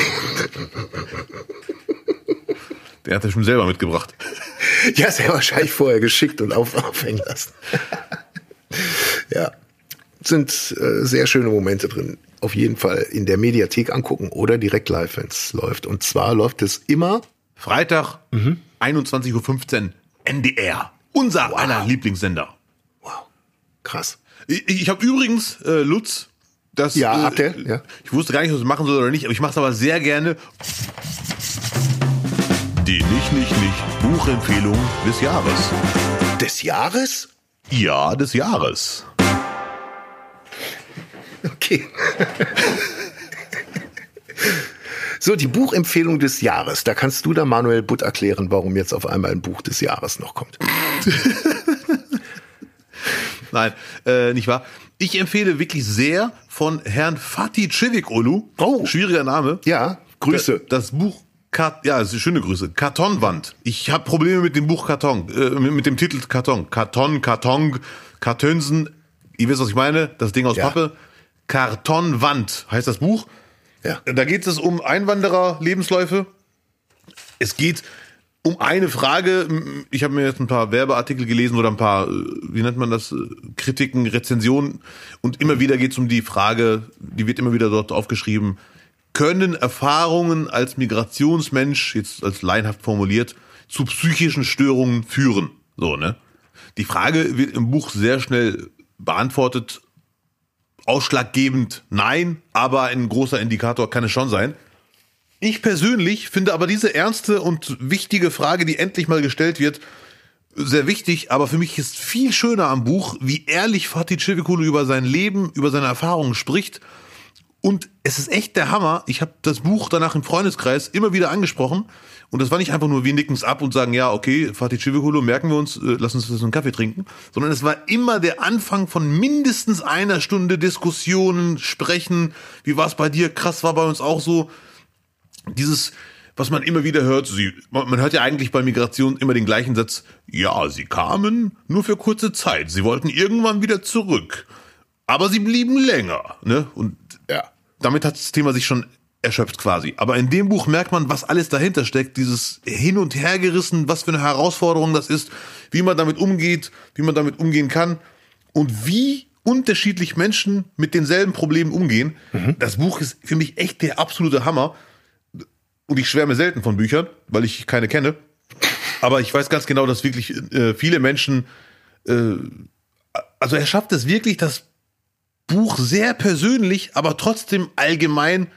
Der hat er schon selber mitgebracht. ja, ja wahrscheinlich vorher geschickt und auf, aufhängen lassen. ja, sind äh, sehr schöne Momente drin. Auf jeden Fall in der Mediathek angucken oder direkt live, wenn es läuft. Und zwar läuft es immer Freitag, 21.15 Uhr, NDR. Unser aller Lieblingssender. Wow, krass. Ich, ich habe übrigens, äh, Lutz, das. Ja, äh, ihr? Ja. Ich wusste gar nicht, ob ich es machen soll oder nicht, aber ich mache es aber sehr gerne. Die nicht, nicht, nicht Buchempfehlung des Jahres. Des Jahres? Ja, des Jahres. Okay. So, die Buchempfehlung des Jahres. Da kannst du da Manuel Butt erklären, warum jetzt auf einmal ein Buch des Jahres noch kommt. Nein, äh, nicht wahr. Ich empfehle wirklich sehr von Herrn Fatih Cevikoğlu. Oh. Schwieriger Name. Ja, Grüße. Das Buch, Kart ja, das ist schöne Grüße. Kartonwand. Ich habe Probleme mit dem Buch Karton, äh, mit, mit dem Titel Karton. Karton, Karton, Kartönsen. Ihr wisst, was ich meine? Das Ding aus Ja. Pappe. Kartonwand heißt das Buch. Ja. Da geht es um Einwanderer-Lebensläufe. Es geht um eine Frage, ich habe mir jetzt ein paar Werbeartikel gelesen oder ein paar, äh, wie nennt man das, äh, Kritiken, Rezensionen und immer wieder geht es um die Frage, die wird immer wieder dort aufgeschrieben, können Erfahrungen als Migrationsmensch, jetzt als leinhaft formuliert, zu psychischen Störungen führen? So, ne? Die Frage wird im Buch sehr schnell beantwortet. Ausschlaggebend nein, aber ein großer Indikator kann es schon sein. Ich persönlich finde aber diese ernste und wichtige Frage, die endlich mal gestellt wird, sehr wichtig, aber für mich ist viel schöner am Buch, wie ehrlich Fatih Ceviculu über sein Leben, über seine Erfahrungen spricht. Und es ist echt der Hammer. Ich habe das Buch danach im Freundeskreis immer wieder angesprochen. Und das war nicht einfach nur, wir nicken es ab und sagen, ja, okay, Fatih Ceviculu, merken wir uns, äh, lass uns einen Kaffee trinken. Sondern es war immer der Anfang von mindestens einer Stunde Diskussionen, Sprechen. Wie war es bei dir? Krass, war bei uns auch so dieses, was man immer wieder hört, sie, man hört ja eigentlich bei Migration immer den gleichen Satz, ja, sie kamen nur für kurze Zeit, sie wollten irgendwann wieder zurück, aber sie blieben länger, ne? Und. Damit hat das Thema sich schon erschöpft quasi. Aber in dem Buch merkt man, was alles dahinter steckt, dieses hin und her gerissen, was für eine Herausforderung das ist, wie man damit umgeht, wie man damit umgehen kann und wie unterschiedlich Menschen mit denselben Problemen umgehen. Mhm. Das Buch ist für mich echt der absolute Hammer. Und ich schwärme selten von Büchern, weil ich keine kenne. Aber ich weiß ganz genau, dass wirklich äh, viele Menschen, äh, also er schafft es wirklich, das Buch sehr persönlich, aber trotzdem allgemein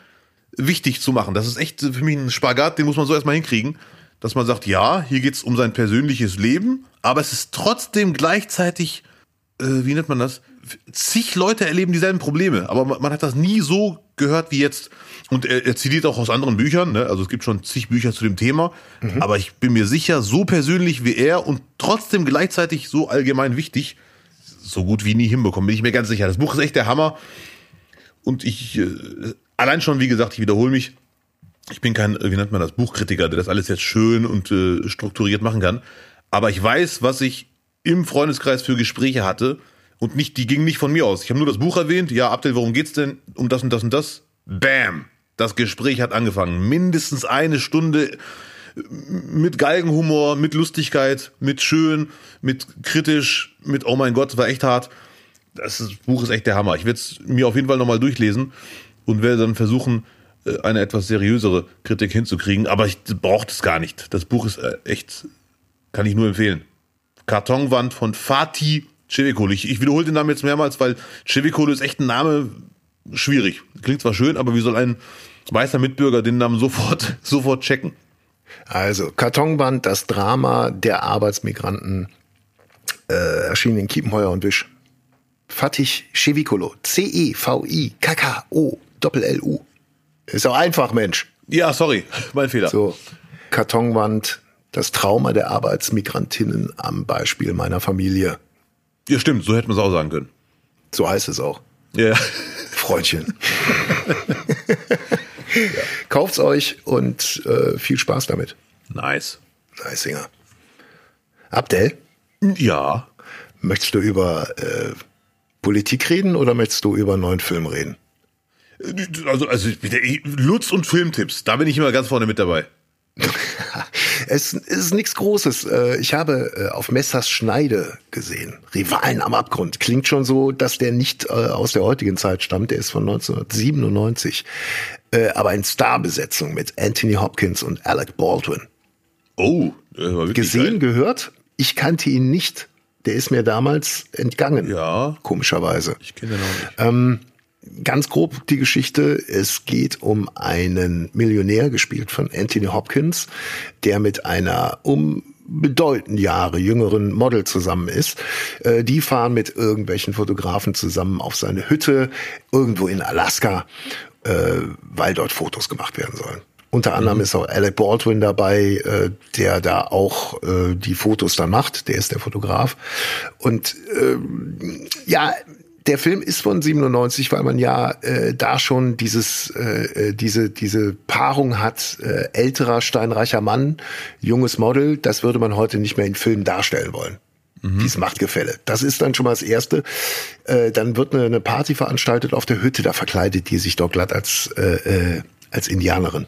wichtig zu machen. Das ist echt für mich ein Spagat, den muss man so erstmal hinkriegen, dass man sagt, ja, hier geht's um sein persönliches Leben, aber es ist trotzdem gleichzeitig, äh, wie nennt man das? Zig Leute erleben dieselben Probleme, aber man, man hat das nie so gehört wie jetzt und er, er zitiert auch aus anderen Büchern, ne? also es gibt schon zig Bücher zu dem Thema, mhm. aber ich bin mir sicher, so persönlich wie er und trotzdem gleichzeitig so allgemein wichtig, so gut wie nie hinbekommen, bin ich mir ganz sicher. Das Buch ist echt der Hammer und ich, äh, allein schon, wie gesagt, ich wiederhole mich, ich bin kein, wie nennt man das, Buchkritiker, der das alles jetzt schön und äh, strukturiert machen kann, aber ich weiß, was ich im Freundeskreis für Gespräche hatte und nicht, die gingen nicht von mir aus. Ich habe nur das Buch erwähnt, ja, Abdel, worum geht's denn? Um das und das und das. Bam! Das Gespräch hat angefangen. Mindestens eine Stunde mit Galgenhumor, mit Lustigkeit, mit schön, mit kritisch, mit oh mein Gott, war echt hart. Das, Buch ist echt der Hammer. Ich werde es mir auf jeden Fall nochmal durchlesen und werde dann versuchen, äh, eine etwas seriösere Kritik hinzukriegen. Aber ich brauche das gar nicht. Das Buch ist äh, echt, kann ich nur empfehlen. Kartonwand von Fatih Cevicolo. Ich, ich wiederhole den Namen jetzt mehrmals, weil Cevicolo ist echt ein Name schwierig. Klingt zwar schön, aber wie soll ein weißer Mitbürger den Namen sofort, sofort checken. Also, Kartonband, das Drama der Arbeitsmigranten, äh, erschienen in Kiepenheuer und Wisch. Fatih Chevicolo, C-E-V-I-K-K-O, Doppel-L-U. Ist auch einfach, Mensch. Ja, sorry, mein Fehler. So, Kartonwand, das Trauma der Arbeitsmigrantinnen am Beispiel meiner Familie. Ja, stimmt, so hätte man es auch sagen können. So heißt es auch. Ja. Freundchen. ja. Kauft's euch und äh, viel Spaß damit. Nice. Nice Singer. Abdel? Ja. Möchtest du über äh, Politik reden oder möchtest du über einen neuen Film reden? Also, also Lutz und Filmtipps, da bin ich immer ganz vorne mit dabei. es ist nichts Großes. Äh, ich habe äh, auf Messers Schneide gesehen. Rivalen am Abgrund. Klingt schon so, dass der nicht äh, aus der heutigen Zeit stammt. Der ist von 1997. Aber in Starbesetzung mit Anthony Hopkins und Alec Baldwin. Oh, gesehen, geil. gehört. Ich kannte ihn nicht. Der ist mir damals entgangen. Ja. Komischerweise. Ich kenne ihn auch nicht. Ähm, ganz grob die Geschichte. Es geht um einen Millionär, gespielt von Anthony Hopkins, der mit einer um bedeutend Jahre jüngeren Model zusammen ist. Äh, die fahren mit irgendwelchen Fotografen zusammen auf seine Hütte irgendwo in Alaska, äh, weil dort Fotos gemacht werden sollen. Unter anderem mhm. ist auch Alec Baldwin dabei, äh, der da auch äh, die Fotos dann macht. Der ist der Fotograf. Und äh, ja, der Film ist von 97, weil man ja äh, da schon dieses äh, äh, diese diese Paarung hat äh, älterer steinreicher Mann, junges Model, das würde man heute nicht mehr in Filmen darstellen wollen. Mhm. Dieses Machtgefälle. Das ist dann schon mal das Erste. Äh, dann wird eine, eine Party veranstaltet auf der Hütte, da verkleidet die sich doch glatt als äh, äh, als Indianerin.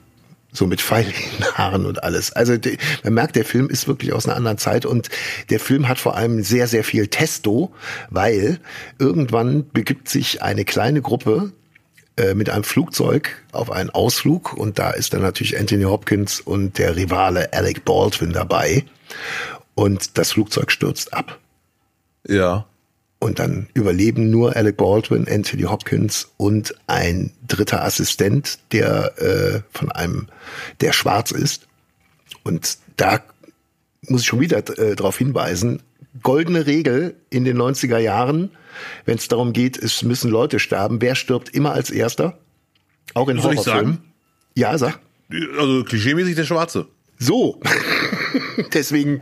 So mit Pfeilen Haaren und alles. Also die, man merkt, der Film ist wirklich aus einer anderen Zeit und der Film hat vor allem sehr, sehr viel Testo, weil irgendwann begibt sich eine kleine Gruppe äh, mit einem Flugzeug auf einen Ausflug und da ist dann natürlich Anthony Hopkins und der Rivale Alec Baldwin dabei und das Flugzeug stürzt ab. Ja. Und dann überleben nur Alec Baldwin, Anthony Hopkins und ein dritter Assistent, der äh, von einem, der schwarz ist. Und da muss ich schon wieder äh, darauf hinweisen, goldene Regel in den 90er Jahren, wenn es darum geht, es müssen Leute sterben. Wer stirbt immer als erster? Auch in Horrorfilmen. Ja, sag. Also klischeemäßig der Schwarze. So. Deswegen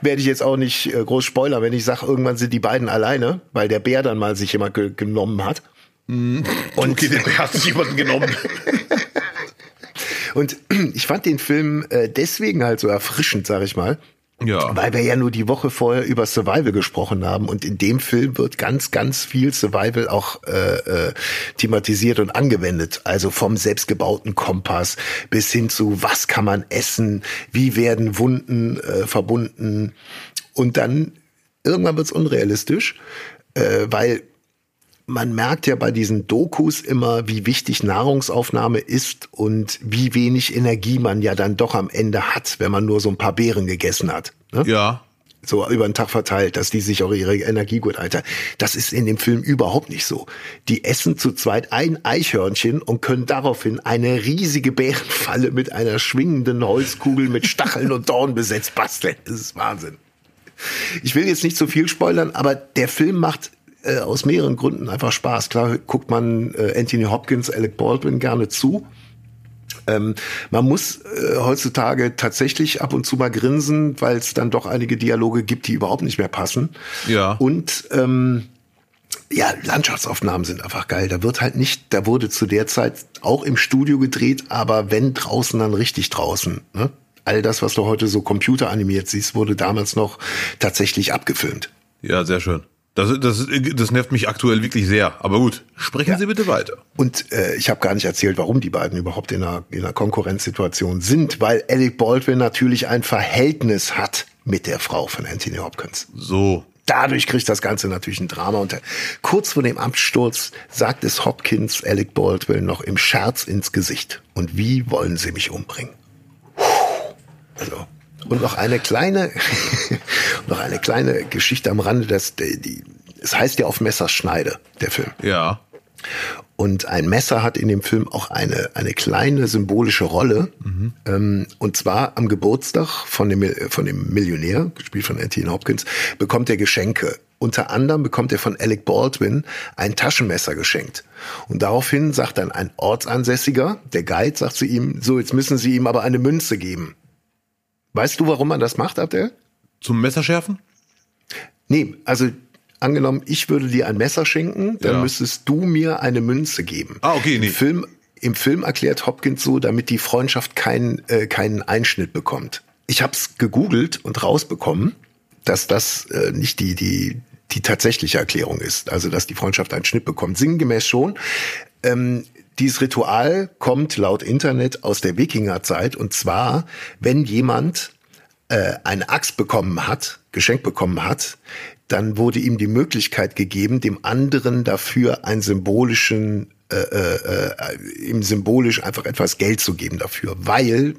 werde ich jetzt auch nicht äh, groß spoilern, wenn ich sage, irgendwann sind die beiden alleine, weil der Bär dann mal sich jemand ge genommen hat. Und okay, der Bär hat sich jemanden genommen. Und ich fand den Film äh, deswegen halt so erfrischend, sag ich mal. Ja. Weil wir ja nur die Woche vorher über Survival gesprochen haben und in dem Film wird ganz, ganz viel Survival auch äh, äh, thematisiert und angewendet. Also vom selbstgebauten Kompass bis hin zu was kann man essen, wie werden Wunden äh, verbunden und dann irgendwann wird's unrealistisch, äh, weil man merkt ja bei diesen Dokus immer, wie wichtig Nahrungsaufnahme ist und wie wenig Energie man ja dann doch am Ende hat, wenn man nur so ein paar Beeren gegessen hat. Ne? Ja. So über den Tag verteilt, dass die sich auch ihre Energie gut einteilen. Das ist in dem Film überhaupt nicht so. Die essen zu zweit ein Eichhörnchen und können daraufhin eine riesige Bärenfalle mit einer schwingenden Holzkugel mit Stacheln und Dorn besetzt basteln. Das ist Wahnsinn. Ich will jetzt nicht zu viel spoilern, aber der Film macht äh, aus mehreren Gründen einfach Spaß. Klar guckt man äh, Anthony Hopkins, Alec Baldwin gerne zu. Ähm, man muss äh, heutzutage tatsächlich ab und zu mal grinsen, weil es dann doch einige Dialoge gibt, die überhaupt nicht mehr passen. Ja. Und ähm, ja, Landschaftsaufnahmen sind einfach geil. Da wird halt nicht, da wurde zu der Zeit auch im Studio gedreht, aber wenn draußen, dann richtig draußen. Ne? All das, was du heute so computeranimiert siehst, wurde damals noch tatsächlich abgefilmt. Ja, sehr schön. Das, das, das nervt mich aktuell wirklich sehr. Aber gut, sprechen Ja. Sie bitte weiter. Und äh, ich habe gar nicht erzählt, warum die beiden überhaupt in einer, in einer Konkurrenzsituation sind, weil Alec Baldwin natürlich ein Verhältnis hat mit der Frau von Anthony Hopkins. So. Dadurch kriegt das Ganze natürlich ein Drama. Und äh, kurz vor dem Amtssturz sagt es Hopkins Alec Baldwin noch im Scherz ins Gesicht. Und wie wollen Sie mich umbringen? Also, und noch eine kleine, noch eine kleine Geschichte am Rande, dass die, die, es heißt ja auf Messerschneide, der Film. Ja. Und ein Messer hat in dem Film auch eine, eine kleine symbolische Rolle. Ähm, und zwar am Geburtstag von dem, von dem Millionär, gespielt von Anthony Hopkins, bekommt er Geschenke. Unter anderem bekommt er von Alec Baldwin ein Taschenmesser geschenkt. Und daraufhin sagt dann ein Ortsansässiger, der Guide, sagt zu ihm, so, jetzt müssen Sie ihm aber eine Münze geben. Weißt du, warum man das macht, Abdel? Zum Messerschärfen? Nee, also angenommen, ich würde dir ein Messer schenken, dann Ja. müsstest du mir eine Münze geben. Ah, okay, nee. Im Film, im Film erklärt Hopkins so, damit die Freundschaft keinen äh, keinen Einschnitt bekommt. Ich habe es gegoogelt und rausbekommen, dass das äh, nicht die die die tatsächliche Erklärung ist, also dass die Freundschaft einen Schnitt bekommt. Sinngemäß schon. Ähm, dieses Ritual kommt laut Internet aus der Wikingerzeit. Und zwar, wenn jemand äh, eine Axt bekommen hat, geschenkt bekommen hat, dann wurde ihm die Möglichkeit gegeben, dem anderen dafür einen symbolischen, äh, äh, äh, ihm symbolisch einfach etwas Geld zu geben dafür, weil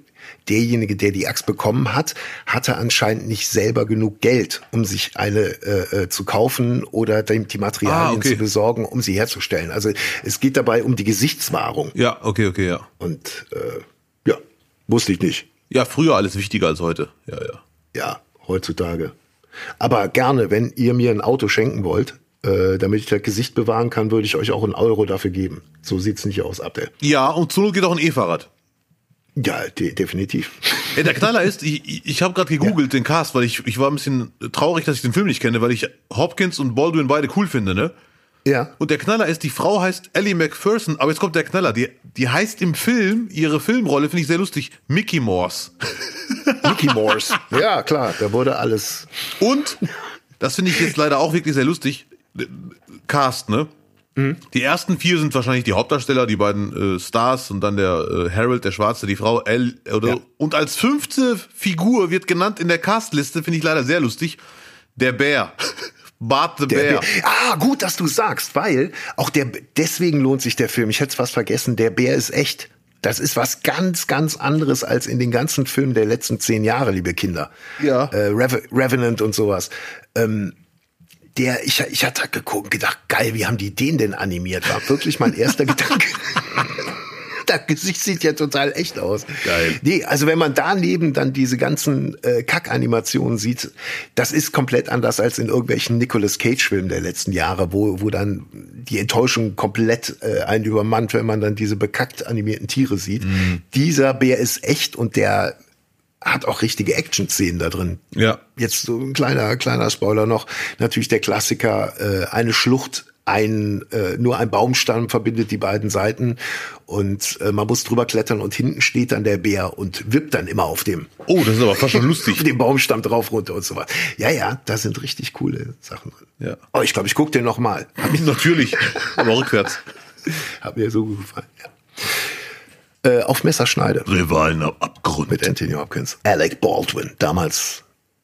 derjenige, der die Axt bekommen hat, hatte anscheinend nicht selber genug Geld, um sich eine äh, äh, zu kaufen oder die Materialien Ah, okay. zu besorgen, um sie herzustellen. Also es geht dabei um die Gesichtswahrung. Ja, okay, okay, ja. Und äh, ja, wusste ich nicht. Ja, früher alles wichtiger als heute. Ja, ja. Ja, heutzutage. Aber gerne, wenn ihr mir ein Auto schenken wollt, äh, damit ich das Gesicht bewahren kann, würde ich euch auch einen Euro dafür geben. So sieht's nicht aus, Abdel. Ja, und zur Not geht auch ein E-Fahrrad. Ja, de definitiv. Ey, der Knaller ist, ich, ich- habe gerade gegoogelt den Cast, weil ich, ich war ein bisschen traurig, dass ich den Film nicht kenne, weil ich Hopkins und Baldwin beide cool finde, ne? Ja. Und der Knaller ist, die Frau heißt Ellie McPherson, aber jetzt kommt der Knaller, die, die heißt im Film, ihre Filmrolle finde ich sehr lustig, Mickey Morse. Mickey Morse. ja, klar, da wurde alles. Und, das finde ich jetzt leider auch wirklich sehr lustig, Cast, ne? Die ersten vier sind wahrscheinlich die Hauptdarsteller, die beiden äh, Stars und dann der äh, Harold, der Schwarze, die Frau L. Oder, Ja. Und als fünfte Figur wird genannt in der Castliste, finde ich leider sehr lustig, der Bär. Bart the Der Bear. Bär. Ah, gut, dass du sagst, weil auch der deswegen lohnt sich der Film. Ich hätte es fast vergessen. Der Bär ist echt. Das ist was ganz, ganz anderes als in den ganzen Filmen der letzten zehn Jahre, liebe Kinder. Ja. Äh, Rev Revenant und sowas. Ähm, der, ich, ich hatte geguckt, gedacht, geil, wie haben die den denn animiert? War wirklich mein erster Gedanke. Das Gesicht sieht ja total echt aus. Geil. Nee, also wenn man daneben dann diese ganzen äh, Kack-Animationen sieht, das ist komplett anders als in irgendwelchen Nicolas Cage-Filmen der letzten Jahre, wo, wo dann die Enttäuschung komplett äh, einen übermannt, wenn man dann diese bekackt animierten Tiere sieht. Dieser Bär ist echt und der hat auch richtige Action-Szenen da drin. Ja. Jetzt so ein kleiner, kleiner Spoiler noch. Natürlich der Klassiker, äh, eine Schlucht, ein, äh, nur ein Baumstamm verbindet die beiden Seiten und äh, man muss drüber klettern und hinten steht dann der Bär und wippt dann immer auf dem, Oh, das ist aber fast schon lustig. auf dem Baumstamm drauf runter und so weiter. Ja, ja, da sind richtig coole Sachen drin. Ja. Oh, ich glaube, ich gucke den noch mal. Hat, mich- Natürlich, aber rückwärts. hat mir so gut gefallen. Ja. Äh, auf Messerschneide Rivalen am Abgrund. mit Anthony Hopkins. Alec Baldwin. Damals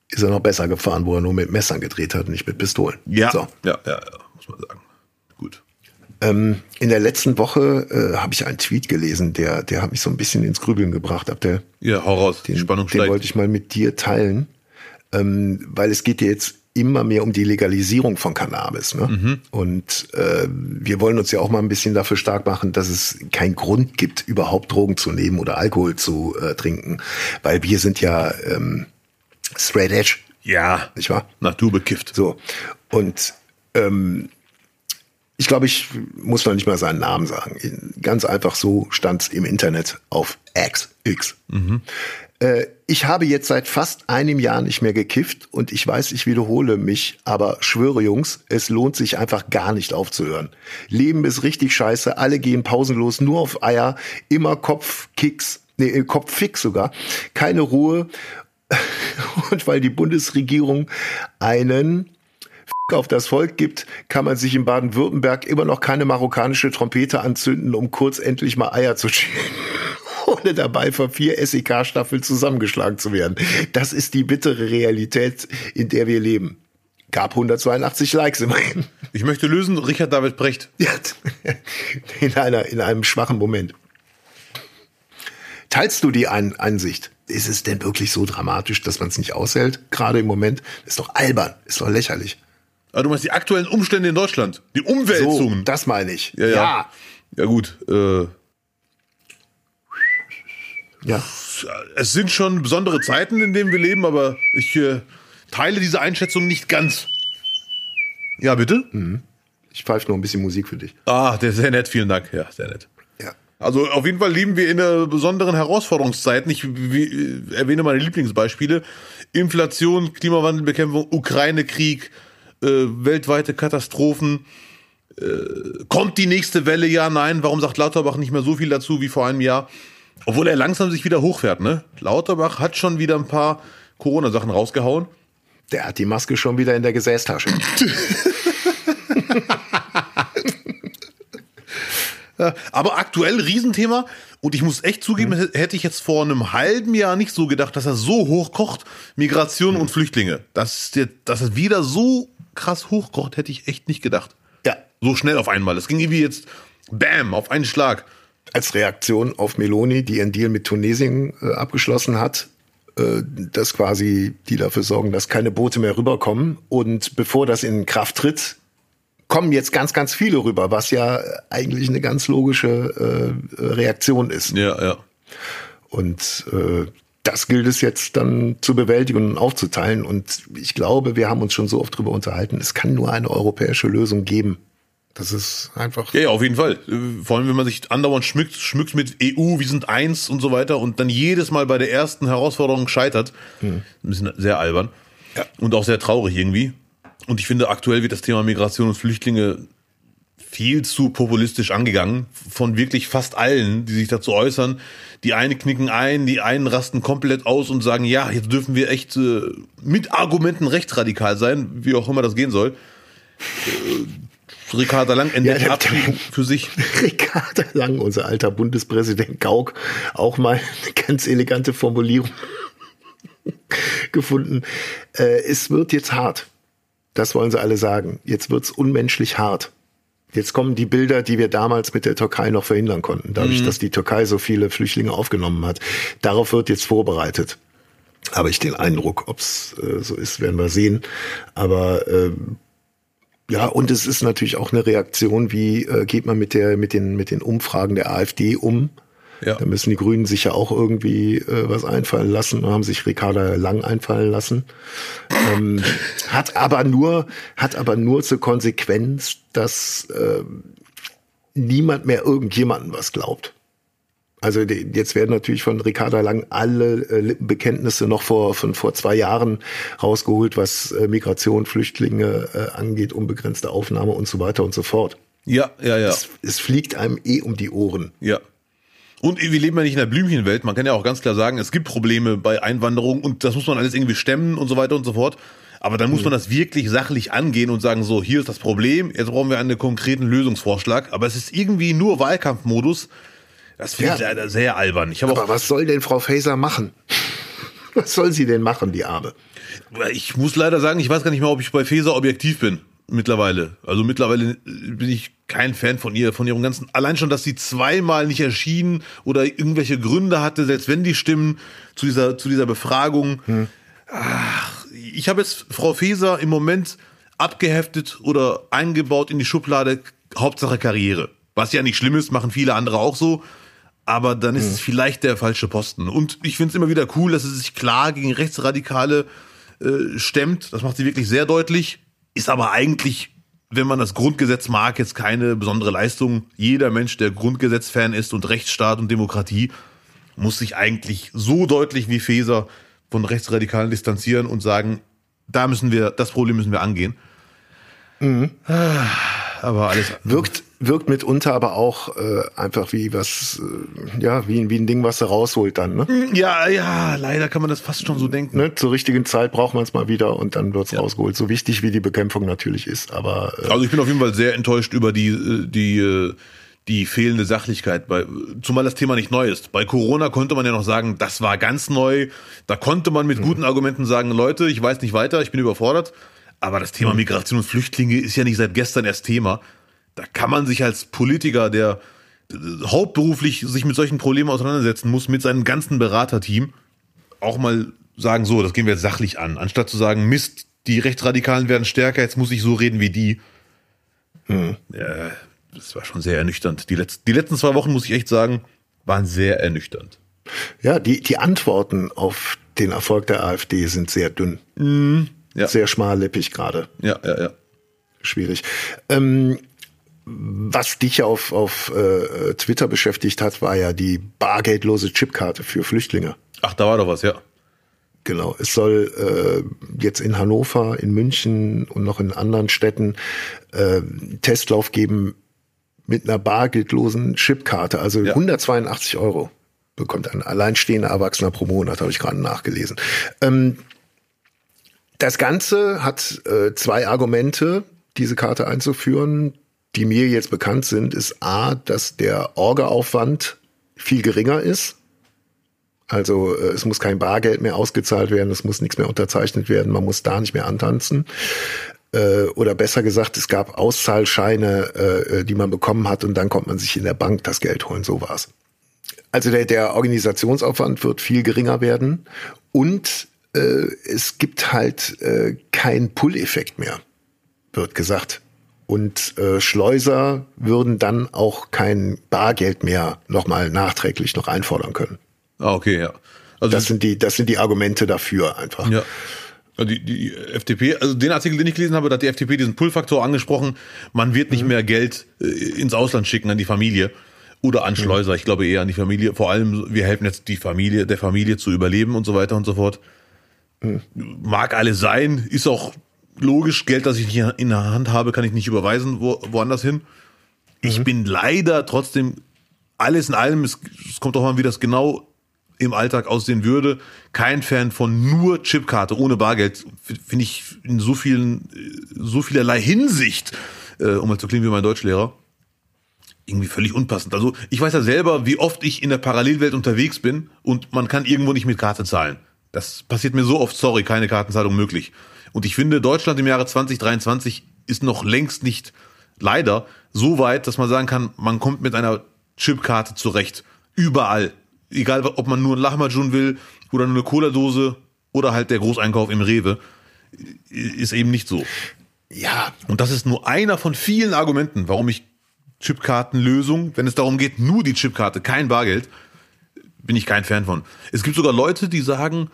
ist er noch besser gefahren, wo er nur mit Messern gedreht hat, nicht mit Pistolen. Ja, So. ja, ja, ja, muss man sagen. Gut. Ähm, in der letzten Woche äh, habe ich einen Tweet gelesen, der, der hat mich so ein bisschen ins Grübeln gebracht. Abdel. Ja, hau raus. Die Den, Spannung den wollte steigt. ich mal mit dir teilen, ähm, weil es geht ja jetzt immer mehr um die Legalisierung von Cannabis. Ne? Mhm. Und äh, wir wollen uns ja auch mal ein bisschen dafür stark machen, dass es keinen Grund gibt, überhaupt Drogen zu nehmen oder Alkohol zu äh, trinken, weil wir sind ja ähm, straight edge, Ja, nicht wahr? naturbekifft. So. Und ähm, ich glaube, ich muss noch nicht mal seinen Namen sagen. Ganz einfach so stand es im Internet auf X. X. Äh, ich habe jetzt seit fast einem Jahr nicht mehr gekifft und ich weiß, ich wiederhole mich, aber schwöre Jungs, es lohnt sich einfach gar nicht aufzuhören. Leben ist richtig scheiße, alle gehen pausenlos nur auf Eier, immer Kopfkicks, nee, äh, Kopffix sogar, keine Ruhe und weil die Bundesregierung einen auf das Volk gibt, kann man sich in Baden-Württemberg immer noch keine marokkanische Trompete anzünden, um kurz endlich mal Eier zu schälen. Ohne dabei von vier SEK-Staffeln zusammengeschlagen zu werden. Das ist die bittere Realität, in der wir leben. Gab 182 Likes immerhin. Ich möchte lösen, Richard David Brecht. Ja, in, einer, in einem schwachen Moment. Teilst du die Ein Einsicht? Ist es denn wirklich so dramatisch, dass man es nicht aushält? Gerade im Moment? Ist doch albern, ist doch lächerlich. Ah, du meinst die aktuellen Umstände in Deutschland? Die So, Umwälzungen? das meine ich. ja, ja. Ja, gut. Äh, ja. es sind schon besondere Zeiten, in denen wir leben, aber ich äh, teile diese Einschätzung nicht ganz. Ja, bitte? Ich pfeife noch ein bisschen Musik für dich. Ah, der ist sehr nett, vielen Dank. Ja, sehr nett. Ja. Also auf jeden Fall leben wir in einer besonderen Herausforderungszeit. Ich wie, äh, erwähne meine Lieblingsbeispiele. Inflation, Klimawandelbekämpfung, Ukraine-Krieg, äh, weltweite Katastrophen. Äh, kommt die nächste Welle? Ja, nein. Warum sagt Lauterbach nicht mehr so viel dazu wie vor einem Jahr? Obwohl er langsam sich wieder hochfährt, ne? Lauterbach hat schon wieder ein paar Corona-Sachen rausgehauen. Der hat die Maske schon wieder in der Gesäßtasche. Aber aktuell Riesenthema. Und ich muss echt zugeben, Mhm. hätte ich jetzt vor einem halben Jahr nicht so gedacht, dass er so hoch kocht. Migration Mhm. und Flüchtlinge. Dass, dass er wieder so krass hochkocht, hätte ich echt nicht gedacht. Ja. So schnell auf einmal. Das ging irgendwie jetzt, bam, auf einen Schlag. Als Reaktion auf Meloni, die ihren Deal mit Tunesien äh, abgeschlossen hat, äh, dass quasi die dafür sorgen, dass keine Boote mehr rüberkommen. Und bevor das in Kraft tritt, kommen jetzt ganz, ganz viele rüber, was ja eigentlich eine ganz logische äh, Reaktion ist. Ja, ja. Und äh, das gilt es jetzt dann zu bewältigen und aufzuteilen. Und ich glaube, wir haben uns schon so oft drüber unterhalten, es kann nur eine europäische Lösung geben. Das ist einfach. Ja, ja, auf jeden Fall. Äh, Vor allem, wenn man sich andauernd schmückt, schmückt mit EU, wir sind eins und so weiter und dann jedes Mal bei der ersten Herausforderung scheitert. Ein bisschen sehr albern. Ja. Und auch sehr traurig irgendwie. Und ich finde, aktuell wird das Thema Migration und Flüchtlinge viel zu populistisch angegangen von wirklich fast allen, die sich dazu äußern. Die einen knicken ein, die einen rasten komplett aus und sagen, ja, jetzt dürfen wir echt äh, mit Argumenten rechtsradikal sein, wie auch immer das gehen soll. Äh, Ricarda Lang entdeckt Ja, Abschied für sich. Ricarda Lang, unser alter Bundespräsident Gauck, auch mal eine ganz elegante Formulierung gefunden. Äh, es wird jetzt hart. Das wollen sie alle sagen. Jetzt wird's unmenschlich hart. Jetzt kommen die Bilder, die wir damals mit der Türkei noch verhindern konnten, dadurch, dass die Türkei so viele Flüchtlinge aufgenommen hat. Darauf wird jetzt vorbereitet. Habe ich den Eindruck, ob's äh, so ist, werden wir sehen. Aber ähm, ja, und es ist natürlich auch eine Reaktion, wie äh, geht man mit der mit den mit den Umfragen der AfD um? Ja. Da müssen die Grünen sich ja auch irgendwie äh, was einfallen lassen, haben sich Ricarda Lang einfallen lassen. Ähm, hat aber nur hat aber nur zur Konsequenz, dass äh, niemand mehr irgendjemanden was glaubt. Also die, jetzt werden natürlich von Ricarda Lang alle äh, Lippenbekenntnisse noch vor von vor zwei Jahren rausgeholt, was äh, Migration, Flüchtlinge äh, angeht, unbegrenzte Aufnahme und so weiter und so fort. Ja, ja, ja. Es, es fliegt einem eh um die Ohren. Ja. Und wir leben ja nicht in der Blümchenwelt. Man kann ja auch ganz klar sagen, es gibt Probleme bei Einwanderung und das muss man alles irgendwie stemmen und so weiter und so fort. Aber dann muss man das wirklich sachlich angehen und sagen, so, hier ist das Problem, jetzt brauchen wir einen konkreten Lösungsvorschlag. Aber es ist irgendwie nur Wahlkampfmodus. Das finde ich Ja. leider sehr albern. Ich Aber was soll denn Frau Faeser machen? Was soll sie denn machen, die Arme? Ich muss leider sagen, ich weiß gar nicht mehr, ob ich bei Feser objektiv bin. Mittlerweile. Also mittlerweile bin ich kein Fan von ihr, von ihrem ganzen. Allein schon, dass sie zweimal nicht erschien oder irgendwelche Gründe hatte, selbst wenn die stimmen, zu dieser, zu dieser Befragung. Ach, ich habe jetzt Frau Feser im Moment abgeheftet oder eingebaut in die Schublade Hauptsache Karriere. Was ja nicht schlimm ist, machen viele andere auch so. Aber dann ist es vielleicht der falsche Posten. Und ich finde es immer wieder cool, dass sie sich klar gegen Rechtsradikale äh, stemmt. Das macht sie wirklich sehr deutlich. Ist aber eigentlich, wenn man das Grundgesetz mag, jetzt keine besondere Leistung. Jeder Mensch, der Grundgesetzfan ist und Rechtsstaat und Demokratie, muss sich eigentlich so deutlich wie Feser von Rechtsradikalen distanzieren und sagen, da müssen wir, das Problem müssen wir angehen. Ah, Aber alles. Wirkt, wirkt mitunter aber auch äh, einfach wie was, äh, ja, wie, wie ein Ding, was sie rausholt dann, ne? Ja, ja, leider kann man das fast schon so denken. ne? Zur richtigen Zeit braucht man es mal wieder und dann wird's rausgeholt. So wichtig wie die Bekämpfung natürlich ist, aber äh, Also ich bin auf jeden Fall sehr enttäuscht über die, äh, die, äh, die fehlende Sachlichkeit, bei, zumal das Thema nicht neu ist. Bei Corona konnte man ja noch sagen, das war ganz neu. Da konnte man mit guten Argumenten sagen, Leute, ich weiß nicht weiter, ich bin überfordert. Aber das Thema Migration und Flüchtlinge ist ja nicht seit gestern erst Thema. Da kann man sich als Politiker, der hauptberuflich sich mit solchen Problemen auseinandersetzen muss, mit seinem ganzen Beraterteam, auch mal sagen, so, das gehen wir jetzt sachlich an. Anstatt zu sagen, Mist, die Rechtsradikalen werden stärker, jetzt muss ich so reden wie die. Ja, das war schon sehr ernüchternd. Die, letzten, die letzten zwei Wochen, muss ich echt sagen, waren sehr ernüchternd. ja, die, die Antworten auf den Erfolg der AfD sind sehr dünn. Ja. Sehr schmallippig gerade. Ja, ja, ja. Schwierig. Ähm, was dich auf, auf äh, Twitter beschäftigt hat, war ja die bargeldlose Chipkarte für Flüchtlinge. Ach, da war doch was, ja. Genau. Es soll äh, jetzt in Hannover, in München und noch in anderen Städten äh, Testlauf geben mit einer bargeldlosen Chipkarte. Also Ja. 182 Euro bekommt ein alleinstehender Erwachsener pro Monat, habe ich gerade nachgelesen. Ähm, das Ganze hat äh, zwei Argumente, diese Karte einzuführen, die mir jetzt bekannt sind, ist A, dass der Orga-Aufwand viel geringer ist. Also äh, es muss kein Bargeld mehr ausgezahlt werden, es muss nichts mehr unterzeichnet werden, man muss da nicht mehr antanzen. Äh, oder besser gesagt, es gab Auszahlscheine, äh, die man bekommen hat und dann kommt man sich in der Bank das Geld holen, so war's. Also der, der Organisationsaufwand wird viel geringer werden und äh, es gibt halt äh, keinen Pull-Effekt mehr, wird gesagt. Und äh, Schleuser würden dann auch kein Bargeld mehr nochmal nachträglich noch einfordern können. Ah, okay, ja. Also Das sind die, das sind die Argumente dafür einfach. Ja. Also Die, die FDP, also den Artikel, den ich gelesen habe, da hat die FDP diesen Pull-Faktor angesprochen. Man wird nicht mehr Geld äh, ins Ausland schicken an die Familie oder an Schleuser. Ich glaube eher an die Familie. Vor allem, wir helfen jetzt die Familie, der Familie zu überleben und so weiter und so fort. Mag alles sein, ist auch logisch. Geld, das ich nicht in der Hand habe, kann ich nicht überweisen wo, woanders hin. Ich bin leider trotzdem alles in allem, es, es kommt auch mal, wie das genau im Alltag aussehen würde. Kein Fan von nur Chipkarte ohne Bargeld. Finde ich in so vielen, äh, so vielerlei Hinsicht äh, um mal zu klingen wie mein Deutschlehrer. Irgendwie völlig unpassend. Also ich weiß ja selber, wie oft ich in der Parallelwelt unterwegs bin und man kann irgendwo nicht mit Karte zahlen. Das passiert mir so oft, sorry, keine Kartenzahlung möglich. Und ich finde, Deutschland im Jahre 2023 ist noch längst nicht leider so weit, dass man sagen kann, man kommt mit einer Chipkarte zurecht. Überall. Egal, ob man nur ein Lahmacun will oder nur eine Cola-Dose oder halt der Großeinkauf im Rewe. Ist eben nicht so. Ja, Und das ist nur einer von vielen Argumenten, warum ich Chipkartenlösung, wenn es darum geht, nur die Chipkarte, kein Bargeld, bin ich kein Fan von. Es gibt sogar Leute, die sagen,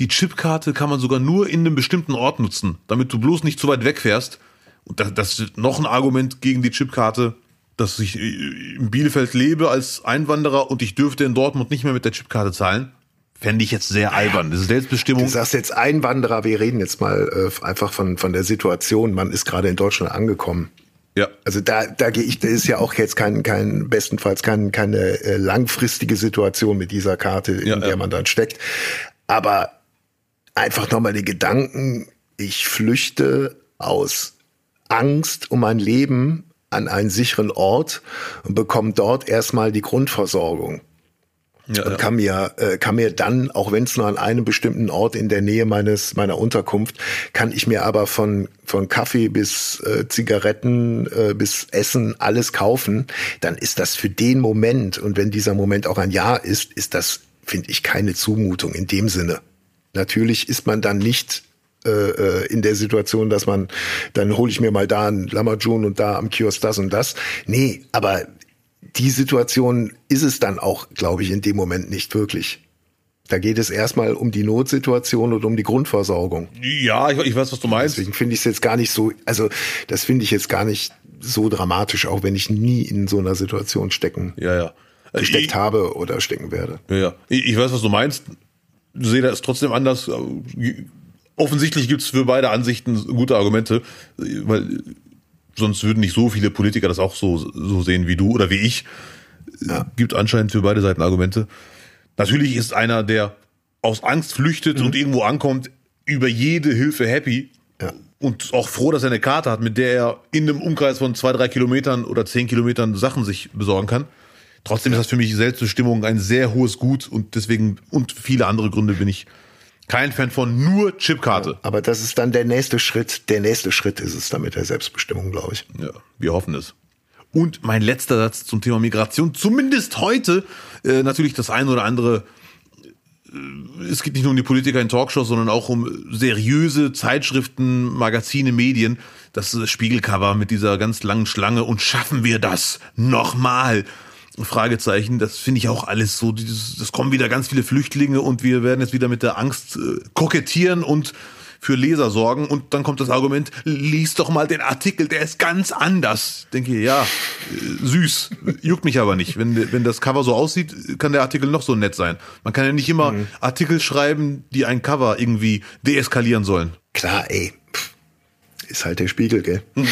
die Chipkarte kann man sogar nur in einem bestimmten Ort nutzen, damit du bloß nicht zu weit wegfährst. Und das, das ist noch ein Argument gegen die Chipkarte, dass ich in Bielefeld lebe als Einwanderer und ich dürfte in Dortmund nicht mehr mit der Chipkarte zahlen. Fände ich jetzt sehr albern. Das ist Selbstbestimmung. Du sagst jetzt Einwanderer, wir reden jetzt mal äh, einfach von, von der Situation, man ist gerade in Deutschland angekommen. Ja. Also da, da gehe ich, da ist ja auch jetzt kein, kein bestenfalls kein, keine äh, langfristige Situation mit dieser Karte, in Ja, der ja. man dann steckt. Aber einfach nochmal den Gedanken, ich flüchte aus Angst um mein Leben an einen sicheren Ort und bekomme dort erstmal die Grundversorgung. Ja, und kann mir äh, kann mir dann auch wenn es nur an einem bestimmten Ort in der Nähe meines meiner Unterkunft kann ich mir aber von von Kaffee bis äh, Zigaretten äh, bis Essen alles kaufen dann ist das für den Moment und wenn dieser Moment auch ein Jahr ist ist das finde ich keine Zumutung in dem Sinne natürlich ist man dann nicht äh, äh, in der Situation, dass man, dann hole ich mir mal da ein Lamajun und da am Kiosk das und das. Nee, aber die Situation ist es dann auch, glaube ich, in dem Moment nicht wirklich. Da geht es erstmal um die Notsituation und um die Grundversorgung. ja ich, ich weiß, was du meinst. Deswegen finde ich es jetzt gar nicht so, also das finde ich jetzt gar nicht so dramatisch, auch wenn ich nie in so einer Situation stecken, Ja, ja. gesteckt Ich- habe oder stecken werde. Ja, ja. Ich, ich weiß, was du meinst. Sehe das trotzdem anders. Offensichtlich gibt es für beide Ansichten gute Argumente, weil sonst würden nicht so viele Politiker das auch so, so sehen wie du oder wie ich. Ja. Gibt anscheinend für beide Seiten Argumente. Natürlich ist einer, der aus Angst flüchtet und irgendwo ankommt, über jede Hilfe happy. Ja. Und auch froh, dass er eine Karte hat, mit der er in einem Umkreis von zwei, drei Kilometern oder zehn Kilometern Sachen sich besorgen kann. Trotzdem ist das für mich Selbstbestimmung ein sehr hohes Gut und deswegen und viele andere Gründe bin ich kein Fan von nur Chipkarte. Aber das ist dann der nächste Schritt. Der nächste Schritt ist es dann mit der Selbstbestimmung, glaube ich. Ja, wir hoffen es. Und mein letzter Satz zum Thema Migration, zumindest heute, äh, natürlich das ein oder andere. äh, Es geht nicht nur um die Politiker in Talkshows, sondern auch um seriöse Zeitschriften, Magazine, Medien. Das Spiegelcover mit dieser ganz langen Schlange und schaffen wir das nochmal? Fragezeichen, das finde ich auch alles so, das kommen wieder ganz viele Flüchtlinge und wir werden jetzt wieder mit der Angst äh, kokettieren und für Leser sorgen und dann kommt das Argument, lies doch mal den Artikel, der ist ganz anders. Ich denke, ja, äh, süß, juckt mich aber nicht. Wenn, wenn das Cover so aussieht, kann der Artikel noch so nett sein. Man kann ja nicht immer Artikel schreiben, die ein Cover irgendwie deeskalieren sollen. Klar, ey. Ist halt der Spiegel, gell?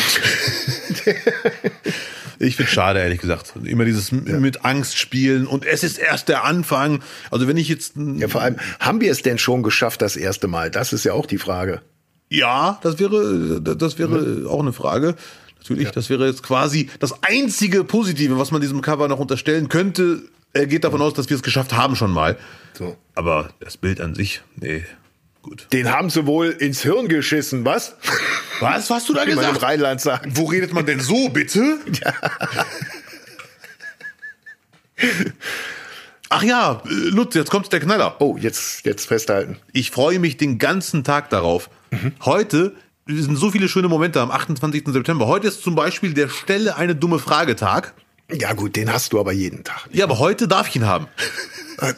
Ich finde schade, ehrlich gesagt. Immer dieses m- mit Angst spielen und es ist erst der Anfang. Also wenn ich jetzt, Ja, vor allem, haben wir es denn schon geschafft das erste Mal? Das ist ja auch die Frage. ja, das wäre, das wäre auch eine Frage. Natürlich, das wäre jetzt quasi das einzige Positive, was man diesem Cover noch unterstellen könnte. Er geht davon aus, dass wir es geschafft haben schon mal. So. Aber das Bild an sich, nee, gut. Den haben sie wohl ins Hirn geschissen, was? Was hast du da Wie man im gesagt? Rheinland sagt. Wo redet man denn so, bitte? Ach ja, Lutz, jetzt kommt der Knaller. Oh, jetzt, jetzt festhalten. Ich freue mich den ganzen Tag darauf. Heute sind so viele schöne Momente am 28. September. Heute ist zum Beispiel der Stelle eine dumme Frage Tag. Ja gut, den hast du aber jeden Tag. Ja, aber heute darf ich ihn haben.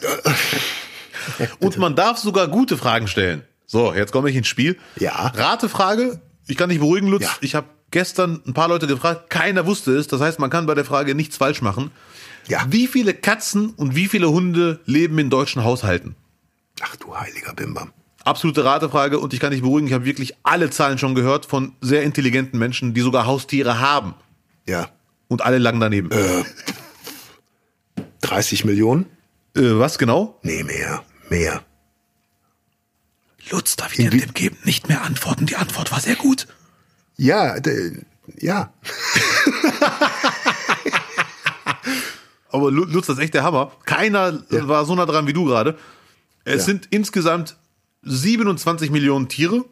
Und man darf sogar gute Fragen stellen. So, jetzt komme ich ins Spiel. Ja. Ratefrage. Ich kann dich beruhigen, Lutz. Ja. Ich habe gestern ein paar Leute gefragt. Keiner wusste es. Das heißt, man kann bei der Frage nichts falsch machen. Ja. Wie viele Katzen und wie viele Hunde leben in deutschen Haushalten? Ach du heiliger Bimbam. Absolute Ratefrage und ich kann dich beruhigen, ich habe wirklich alle Zahlen schon gehört von sehr intelligenten Menschen, die sogar Haustiere haben. Ja. Und alle lagen daneben. 30 Millionen? Äh, was genau? Nee, mehr. Mehr. Lutz, darf ich dir einen Tipp geben? Nicht mehr antworten. Die Antwort war sehr gut. Ja, ja. Aber Lu- Lutz, das ist echt der Hammer. Keiner Ja. war so nah dran wie du gerade. Es Ja. sind insgesamt 27 Millionen Tiere,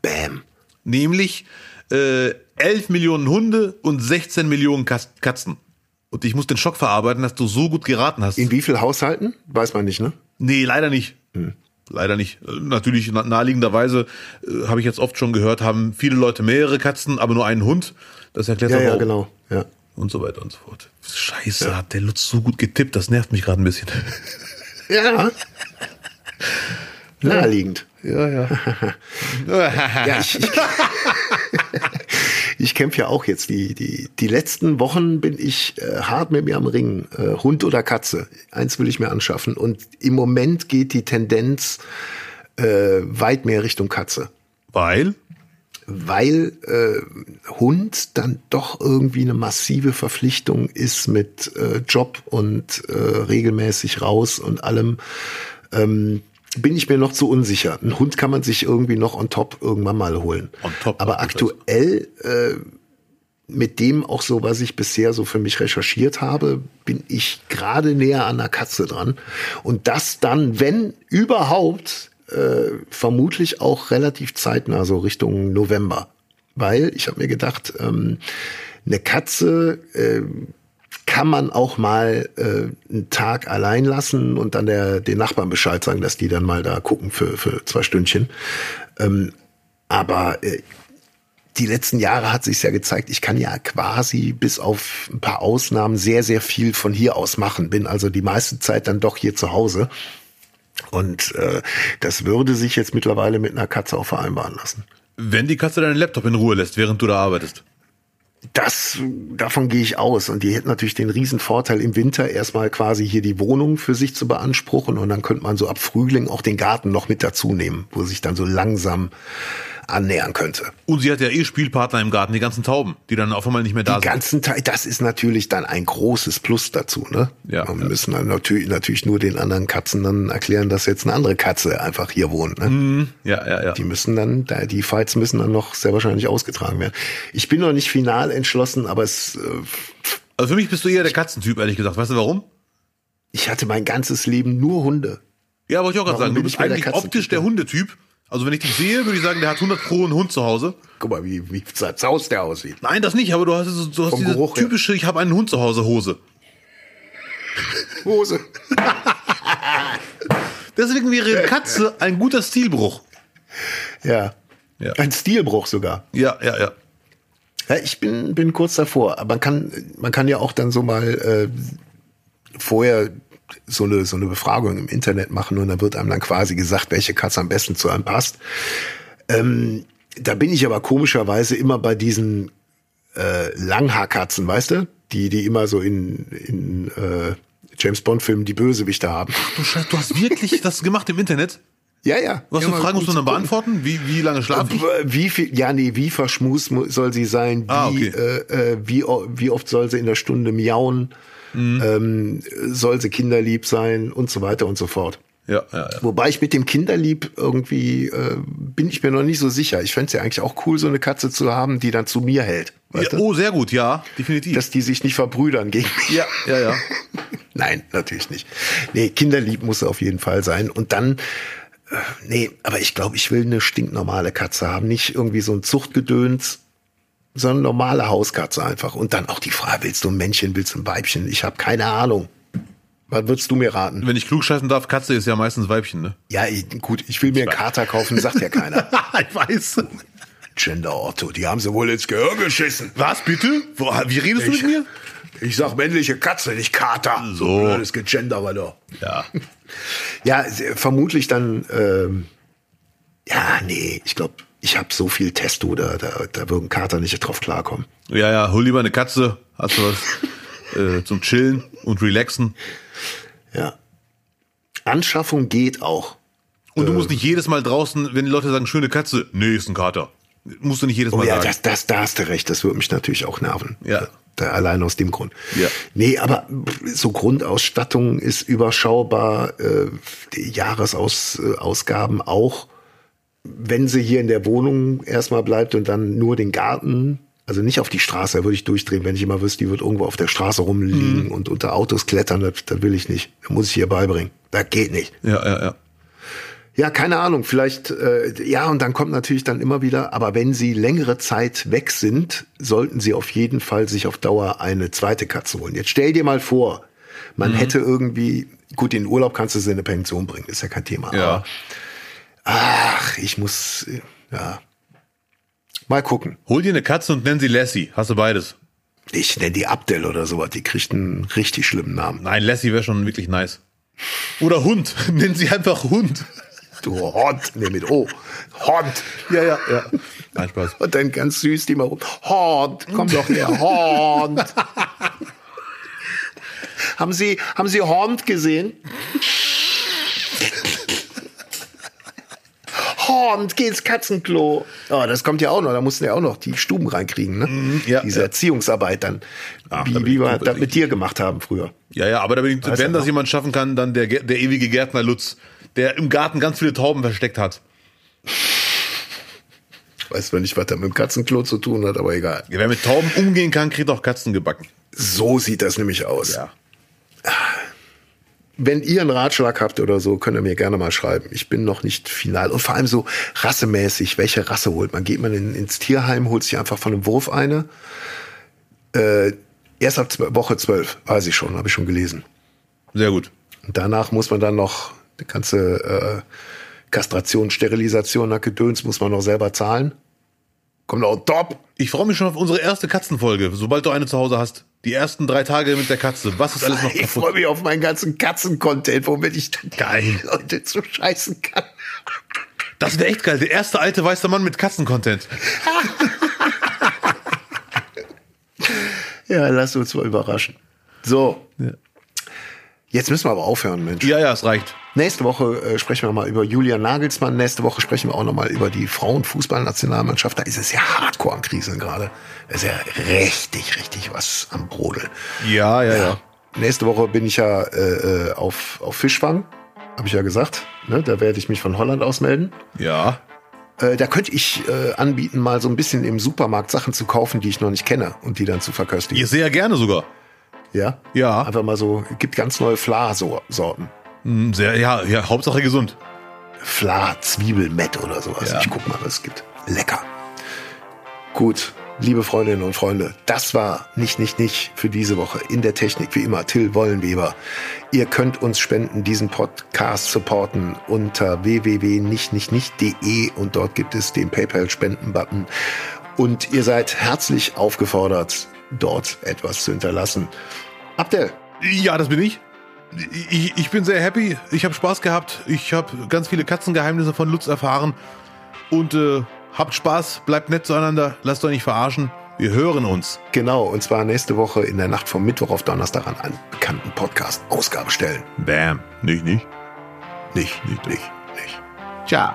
Bam. nämlich äh, 11 Millionen Hunde und 16 Millionen Katzen. Und ich muss den Schock verarbeiten, dass du so gut geraten hast. In wie viel Haushalten? Weiß man nicht, ne? Nee, leider nicht. Leider nicht. Natürlich na- naheliegenderweise äh, habe ich jetzt oft schon gehört, haben viele Leute mehrere Katzen, aber nur einen Hund. Das erklärt Ja, doch ja, genau. Ja. Und so weiter und so fort. Scheiße, hat der Lutz so gut getippt, das nervt mich gerade ein bisschen. Ja. Naheliegend. Ja, ja. Ja, ich, ich, ich kämpfe ja auch jetzt. Die, die, die letzten Wochen bin ich äh, hart mit mir am Ringen. Äh, Hund oder Katze. Eins will ich mir anschaffen. Und im Moment geht die Tendenz äh, weit mehr Richtung Katze. Weil? Weil äh, Hund dann doch irgendwie eine massive Verpflichtung ist mit äh, Job und äh, regelmäßig raus und allem. Ähm, bin ich mir noch zu unsicher. Ein Hund kann man sich irgendwie noch on top irgendwann mal holen. On top, Aber aktuell äh, mit dem auch so, was ich bisher so für mich recherchiert habe, bin ich gerade näher an der Katze dran. Und das dann, wenn überhaupt, äh, vermutlich auch relativ zeitnah, so Richtung November. Weil ich habe mir gedacht, ähm, eine Katze äh, kann man auch mal äh, einen Tag allein lassen und dann der, den Nachbarn Bescheid sagen, dass die dann mal da gucken für, für zwei Stündchen. Ähm, aber äh, die letzten Jahre hat sich ja gezeigt, ich kann ja quasi bis auf ein paar Ausnahmen sehr, sehr viel von hier aus machen. Bin also die meiste Zeit dann doch hier zu Hause. Und äh, das würde sich jetzt mittlerweile mit einer Katze auch vereinbaren lassen. Wenn die Katze deinen Laptop in Ruhe lässt, während du da arbeitest. Das, davon gehe ich aus. Und die hätten natürlich den riesen Vorteil im Winter erstmal quasi hier die Wohnung für sich zu beanspruchen. Und dann könnte man so ab Frühling auch den Garten noch mit dazu nehmen, wo sich dann so langsam annähern könnte. Und sie hat ja eh Spielpartner im Garten, die ganzen Tauben, die dann auf einmal nicht mehr da Die sind. ganzen Teil, das ist natürlich dann ein großes Plus dazu, ne? Ja, Wir müssen dann natürlich, natürlich nur den anderen Katzen dann erklären, dass jetzt eine andere Katze einfach hier wohnt, ne? Ja, ja, ja. Die müssen dann, da- die Fights müssen dann noch sehr wahrscheinlich ausgetragen werden. Ich bin noch nicht final entschlossen, aber es, äh, Also für mich bist du eher der Katzentyp, ehrlich gesagt. Weißt du warum? ich hatte mein ganzes Leben nur Hunde. Ja, wollte ich auch gerade sagen. Du bist der eigentlich optisch der? Hundetyp. Also wenn ich dich sehe, würde ich sagen, der hat 100 pro einen Hund zu Hause. Guck mal, wie, wie zerzaust der aussieht. Nein, das nicht, aber du hast, so- du hast Vom diese Geruch her. typische, ich habe einen Hund zu Hause Hose. Hose. Deswegen wäre Katze ein guter Stilbruch. Ja. Ja. Ein Stilbruch sogar. Ja, ja, ja. Ja, ich bin, bin kurz davor. Aber man kann, man kann ja auch dann so mal äh, vorher so eine, so eine Befragung im Internet machen und dann wird einem dann quasi gesagt, welche Katze am besten zu einem passt. Ähm, da bin ich aber komischerweise immer bei diesen äh, Langhaarkatzen, weißt du? Die, die immer so in, in äh, James Bond-Filmen die Bösewichte haben. Du, Scheiße, du hast wirklich das gemacht im Internet? Ja, ja. Was ja, für mal Fragen musst du dann beantworten? Wie, wie lange schlafe ich? Wie viel, ja, nee, wie verschmust mu- soll sie sein? Wie, Ah, okay. äh, äh, wie, wie oft soll sie in der Stunde miauen? Mhm. Ähm, soll sie kinderlieb sein und so weiter und so fort. Ja, ja, ja. Wobei ich mit dem Kinderlieb irgendwie äh, bin ich mir noch nicht so sicher. Ich fänd's ja eigentlich auch cool, so eine Katze zu haben, die dann zu mir hält. Ja oh, sehr gut, ja, definitiv. Dass die sich nicht verbrüdern gegen mich. ja, ja, ja. Nein, natürlich nicht. Nee, kinderlieb muss auf jeden Fall sein. Und dann, äh, nee, aber ich glaube, ich will eine stinknormale Katze haben. Nicht irgendwie so ein Zuchtgedöns, sondern eine normale Hauskatze einfach. Und dann auch die Frage, willst du ein Männchen, willst du ein Weibchen? Ich habe keine Ahnung. Was würdest du mir raten? Wenn ich klug scheißen darf, Katze ist ja meistens Weibchen, ne? Ja, ich, gut, ich will mir einen Kater kaufen, sagt ja keiner. ich weiß. Gender Otto, die haben sie wohl ins Gehör geschissen. Was, bitte? Wo, wie redest du mit mir? Ich sag männliche Katze, nicht Kater. So. Das Gegender war doch. Ja. Ja, vermutlich dann, ähm, ja, nee, ich glaube, ich habe so viel Testo, da, da, da würden Kater nicht drauf klarkommen. Ja, ja, hol lieber eine Katze, hast du was äh, zum Chillen und Relaxen. Ja. Anschaffung geht auch. Und du musst nicht jedes Mal draußen, wenn die Leute sagen, schöne Katze, nee, ist ein Kater. Musst du nicht jedes Oh Mal ja, sagen. das, das, da hast du recht, das würde mich natürlich auch nerven. Ja. Da, allein aus dem Grund. Ja. Nee, aber so Grundausstattung ist überschaubar, äh, die Jahresausgaben auch. Wenn sie hier in der Wohnung erstmal bleibt und dann nur den Garten Also nicht auf die Straße, da würde ich durchdrehen, wenn ich immer wüsste, die wird irgendwo auf der Straße rumliegen und unter Autos klettern, das, das will ich nicht. Das muss ich ihr beibringen. Das geht nicht. Ja, ja, ja. Ja, keine Ahnung, vielleicht, äh, ja, und dann kommt natürlich dann immer wieder, aber wenn sie längere Zeit weg sind, sollten sie auf jeden Fall sich auf Dauer eine zweite Katze holen. Jetzt stell dir mal vor, man hätte irgendwie, gut, in den Urlaub kannst du sie in eine Pension bringen, ist ja kein Thema. Ja. Aber, ach, ich muss, ja, mal gucken. Hol dir eine Katze und nenn sie Lassie. Hast du beides? Ich nenne die Abdel oder sowas, die kriegt einen richtig schlimmen Namen. Nein, Lassie wäre schon wirklich nice. Oder Hund. Nenn sie einfach Hund. Du Hond, nee, mit O. Hond. Ja, ja, ja. Nein, Spaß. Und dann ganz süß die mal rum. Hond, komm doch her, Hond. haben Sie, haben Sie Hond gesehen? Hond, geh ins Katzenklo. Oh, das kommt ja auch noch. Da mussten ja auch noch die Stuben reinkriegen, ne? ja, Diese ja. Erziehungsarbeit dann. Ach, da wie bin wie wir das mit dir gemacht haben früher. Ja, ja, aber da bin ich, wenn er das noch. jemand schaffen kann, dann der, der ewige Gärtner Lutz, der im Garten ganz viele Tauben versteckt hat. Weiß zwar nicht, was das mit dem Katzenklo zu tun hat, aber egal. Ja, wer mit Tauben umgehen kann, kriegt auch Katzen gebacken. So sieht das nämlich aus. Ja. Wenn ihr einen Ratschlag habt oder so, könnt ihr mir gerne mal schreiben. Ich bin noch nicht final. Und vor allem so rassemäßig, welche Rasse holt man? Geht man in, ins Tierheim, holt sich einfach von einem Wurf eine? Äh, erst ab Woche zwölf, weiß ich schon, habe ich schon gelesen. Sehr gut. Und danach muss man dann noch die ganze äh, Kastration, Sterilisation, nach Gedöns muss man noch selber zahlen. Kommt auch top. Ich freue mich schon auf unsere erste Katzenfolge, sobald du eine zu Hause hast. Die ersten drei Tage mit der Katze. Was ist alles noch Ich kaputt? freue mich auf meinen ganzen Katzen-Content, womit ich dann Geil. die Leute zu scheißen kann. Das wäre echt geil. Der erste alte weiße Mann mit Katzencontent. Ja, lass uns mal überraschen. So. Jetzt müssen wir aber aufhören, Mensch. Ja, ja, es reicht. Nächste Woche äh, sprechen wir mal über Julian Nagelsmann. Nächste Woche sprechen wir auch noch mal über die Frauenfußballnationalmannschaft. Da ist es ja hardcore am Kriseln gerade. Da ist ja richtig, richtig was am Brodeln. Ja, ja, ja. Nächste Woche bin ich ja äh, äh, auf, auf Fischfang. Habe ich ja gesagt. Ne? Da werde ich mich von Holland aus melden. Ja. Äh, da könnte ich äh, anbieten, mal so ein bisschen im Supermarkt Sachen zu kaufen, die ich noch nicht kenne und die dann zu verköstigen. Ja gerne sogar. Ja? Ja. Einfach mal so, gibt ganz neue Fla-Sorten. Hm, Sehr, ja, ja, Hauptsache gesund. Fla, Zwiebelmett oder sowas. Ja. Ich guck mal, was es gibt. Lecker. Gut, liebe Freundinnen und Freunde, das war nicht, nicht, nicht für diese Woche. In der Technik wie immer Till Wollenweber. Ihr könnt uns spenden, diesen Podcast supporten unter www.nichtnichtnicht.de und dort gibt es den PayPal-Spenden-Button. Und ihr seid herzlich aufgefordert, dort etwas zu hinterlassen. Abdel, Ja, das bin ich. Ich, ich bin sehr happy. Ich habe Spaß gehabt. Ich habe ganz viele Katzengeheimnisse von Lutz erfahren. Und äh, habt Spaß, bleibt nett zueinander, lasst euch nicht verarschen. Wir hören uns. Genau, und zwar nächste Woche in der Nacht vom Mittwoch auf Donnerstag an einen bekannten Podcast Ausgabe stellen. Bam. Nicht, nicht. Nicht, nicht, nicht, nicht. Ciao.